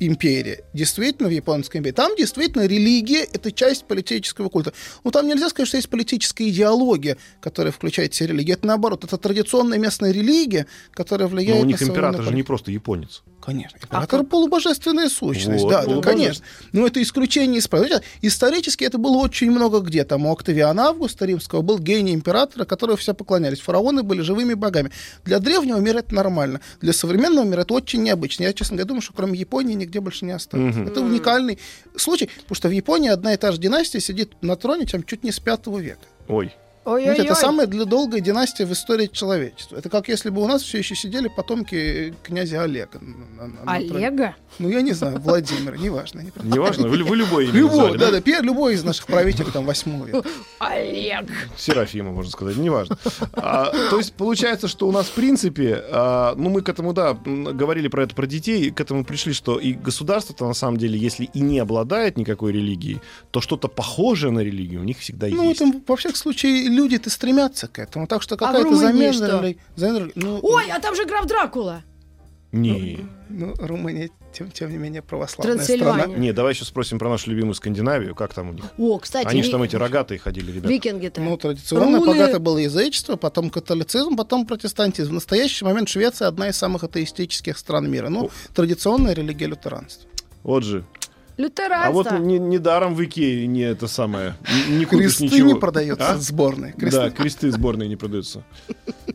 [SPEAKER 4] империи, действительно, в японской империи, там действительно религия — это часть политического культа. Ну, там нельзя сказать, что есть политическая идеология, которая включает в себя религию. Это наоборот, это традиционная местная религия, которая влияет
[SPEAKER 3] Но у
[SPEAKER 4] на
[SPEAKER 3] них
[SPEAKER 4] современную
[SPEAKER 3] император же не просто японец.
[SPEAKER 4] Конечно. Император полубожественная сущность.
[SPEAKER 3] Вот,
[SPEAKER 4] да, да, конечно. Но это исключение из правил. Исторически это было очень много где. Там у Октавиана Августа Римского был гений императора, которого все поклонялись. Фараоны были живыми богами. Для древнего мира это нормально. Для современного мира это очень необычно. Я, честно говоря, думаю, что кроме Японии нигде больше не осталось.
[SPEAKER 3] Мгм.
[SPEAKER 4] Это уникальный случай, потому что в Японии одна и та же династия сидит на троне там, чуть не с пятого века.
[SPEAKER 3] Ой.
[SPEAKER 4] Знаете,
[SPEAKER 2] Ой-ой-ой.
[SPEAKER 4] это самая для долгая династия в истории человечества. Это как если бы у нас все еще сидели потомки князя Олега. на- на- на троне.
[SPEAKER 2] Олега?
[SPEAKER 4] Ну, я не знаю, Владимир, неважно.
[SPEAKER 3] Неважно, вы, вы любой имя
[SPEAKER 4] Любой, да, да, любой из наших правителей, там, восьмого века.
[SPEAKER 2] Олег.
[SPEAKER 3] Серафима, можно сказать, неважно. А, то есть получается, что у нас, в принципе, а, ну, мы к этому, да, говорили про это, про детей, к этому пришли, что и государство-то, на самом деле, если и не обладает никакой религией, то что-то похожее на религию у них всегда
[SPEAKER 4] Ну,
[SPEAKER 3] есть.
[SPEAKER 4] это, во всяком случае, люди-то стремятся к этому. Так что какая-то
[SPEAKER 2] Румынии
[SPEAKER 4] замена...
[SPEAKER 2] что?
[SPEAKER 4] рели- замена рели- ну,
[SPEAKER 2] Ой, а там же граф Дракула.
[SPEAKER 3] Не.
[SPEAKER 4] ну, Румыния, тем, тем не менее, православная страна.
[SPEAKER 3] Не, давай сейчас спросим про нашу любимую Скандинавию. Как там у них?
[SPEAKER 2] О, кстати,
[SPEAKER 3] Они же там эти рогатые ходили, ребята.
[SPEAKER 2] викинги-то.
[SPEAKER 4] Ну, традиционно
[SPEAKER 2] Руны-
[SPEAKER 4] богато было язычество, потом католицизм, потом протестантизм. В настоящий момент Швеция одна из самых атеистических стран мира. Ну, традиционная религия лютеранства.
[SPEAKER 3] Вот же.
[SPEAKER 2] Лютеранство.
[SPEAKER 3] А вот не- недаром в Икее не это самое. Не, не
[SPEAKER 4] Кресты
[SPEAKER 3] ничего.
[SPEAKER 4] не продаются
[SPEAKER 3] А?
[SPEAKER 4] сборные. Кресты.
[SPEAKER 3] Да, кресты сборные не продаются.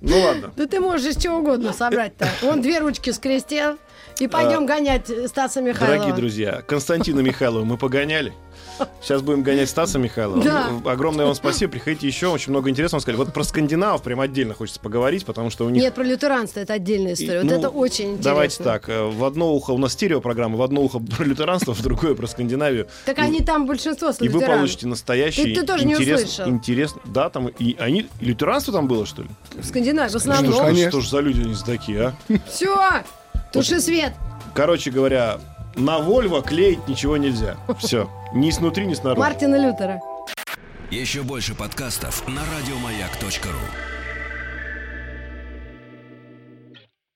[SPEAKER 3] Ну ладно.
[SPEAKER 2] Да ты можешь чего угодно собрать-то. Вон две ручки скрестил. И пойдем гонять Стаса Михайлова.
[SPEAKER 3] Дорогие друзья, Константина Михайлова мы погоняли. Сейчас будем гонять Стаса Михайлова.
[SPEAKER 2] Да.
[SPEAKER 3] Огромное вам спасибо. Приходите еще. Очень много интересного сказали. Вот про скандинавов прям отдельно хочется поговорить, потому что у них...
[SPEAKER 2] Нет, про лютеранство это отдельная история.
[SPEAKER 3] И,
[SPEAKER 2] вот
[SPEAKER 3] ну,
[SPEAKER 2] это очень интересно.
[SPEAKER 3] Давайте так. э, В одно ухо у нас стереопрограмма, в одно ухо про лютеранство, в другое про Скандинавию.
[SPEAKER 2] Так они там большинство с
[SPEAKER 3] И вы получите настоящий
[SPEAKER 2] Ты- ты тоже не услышал.
[SPEAKER 3] интерес. Да, там и они и лютеранство там было, что ли?
[SPEAKER 2] В Скандинавии в
[SPEAKER 3] Что,
[SPEAKER 2] основном.
[SPEAKER 3] ж-
[SPEAKER 4] конечно.
[SPEAKER 3] что ж за люди они такие, а?
[SPEAKER 2] Все, туши свет.
[SPEAKER 3] Короче говоря, на Вольво клеить ничего нельзя. Все. Ни снутри, ни снаружи.
[SPEAKER 2] Мартина Лютера.
[SPEAKER 1] Еще больше подкастов на радиомаяк.ру.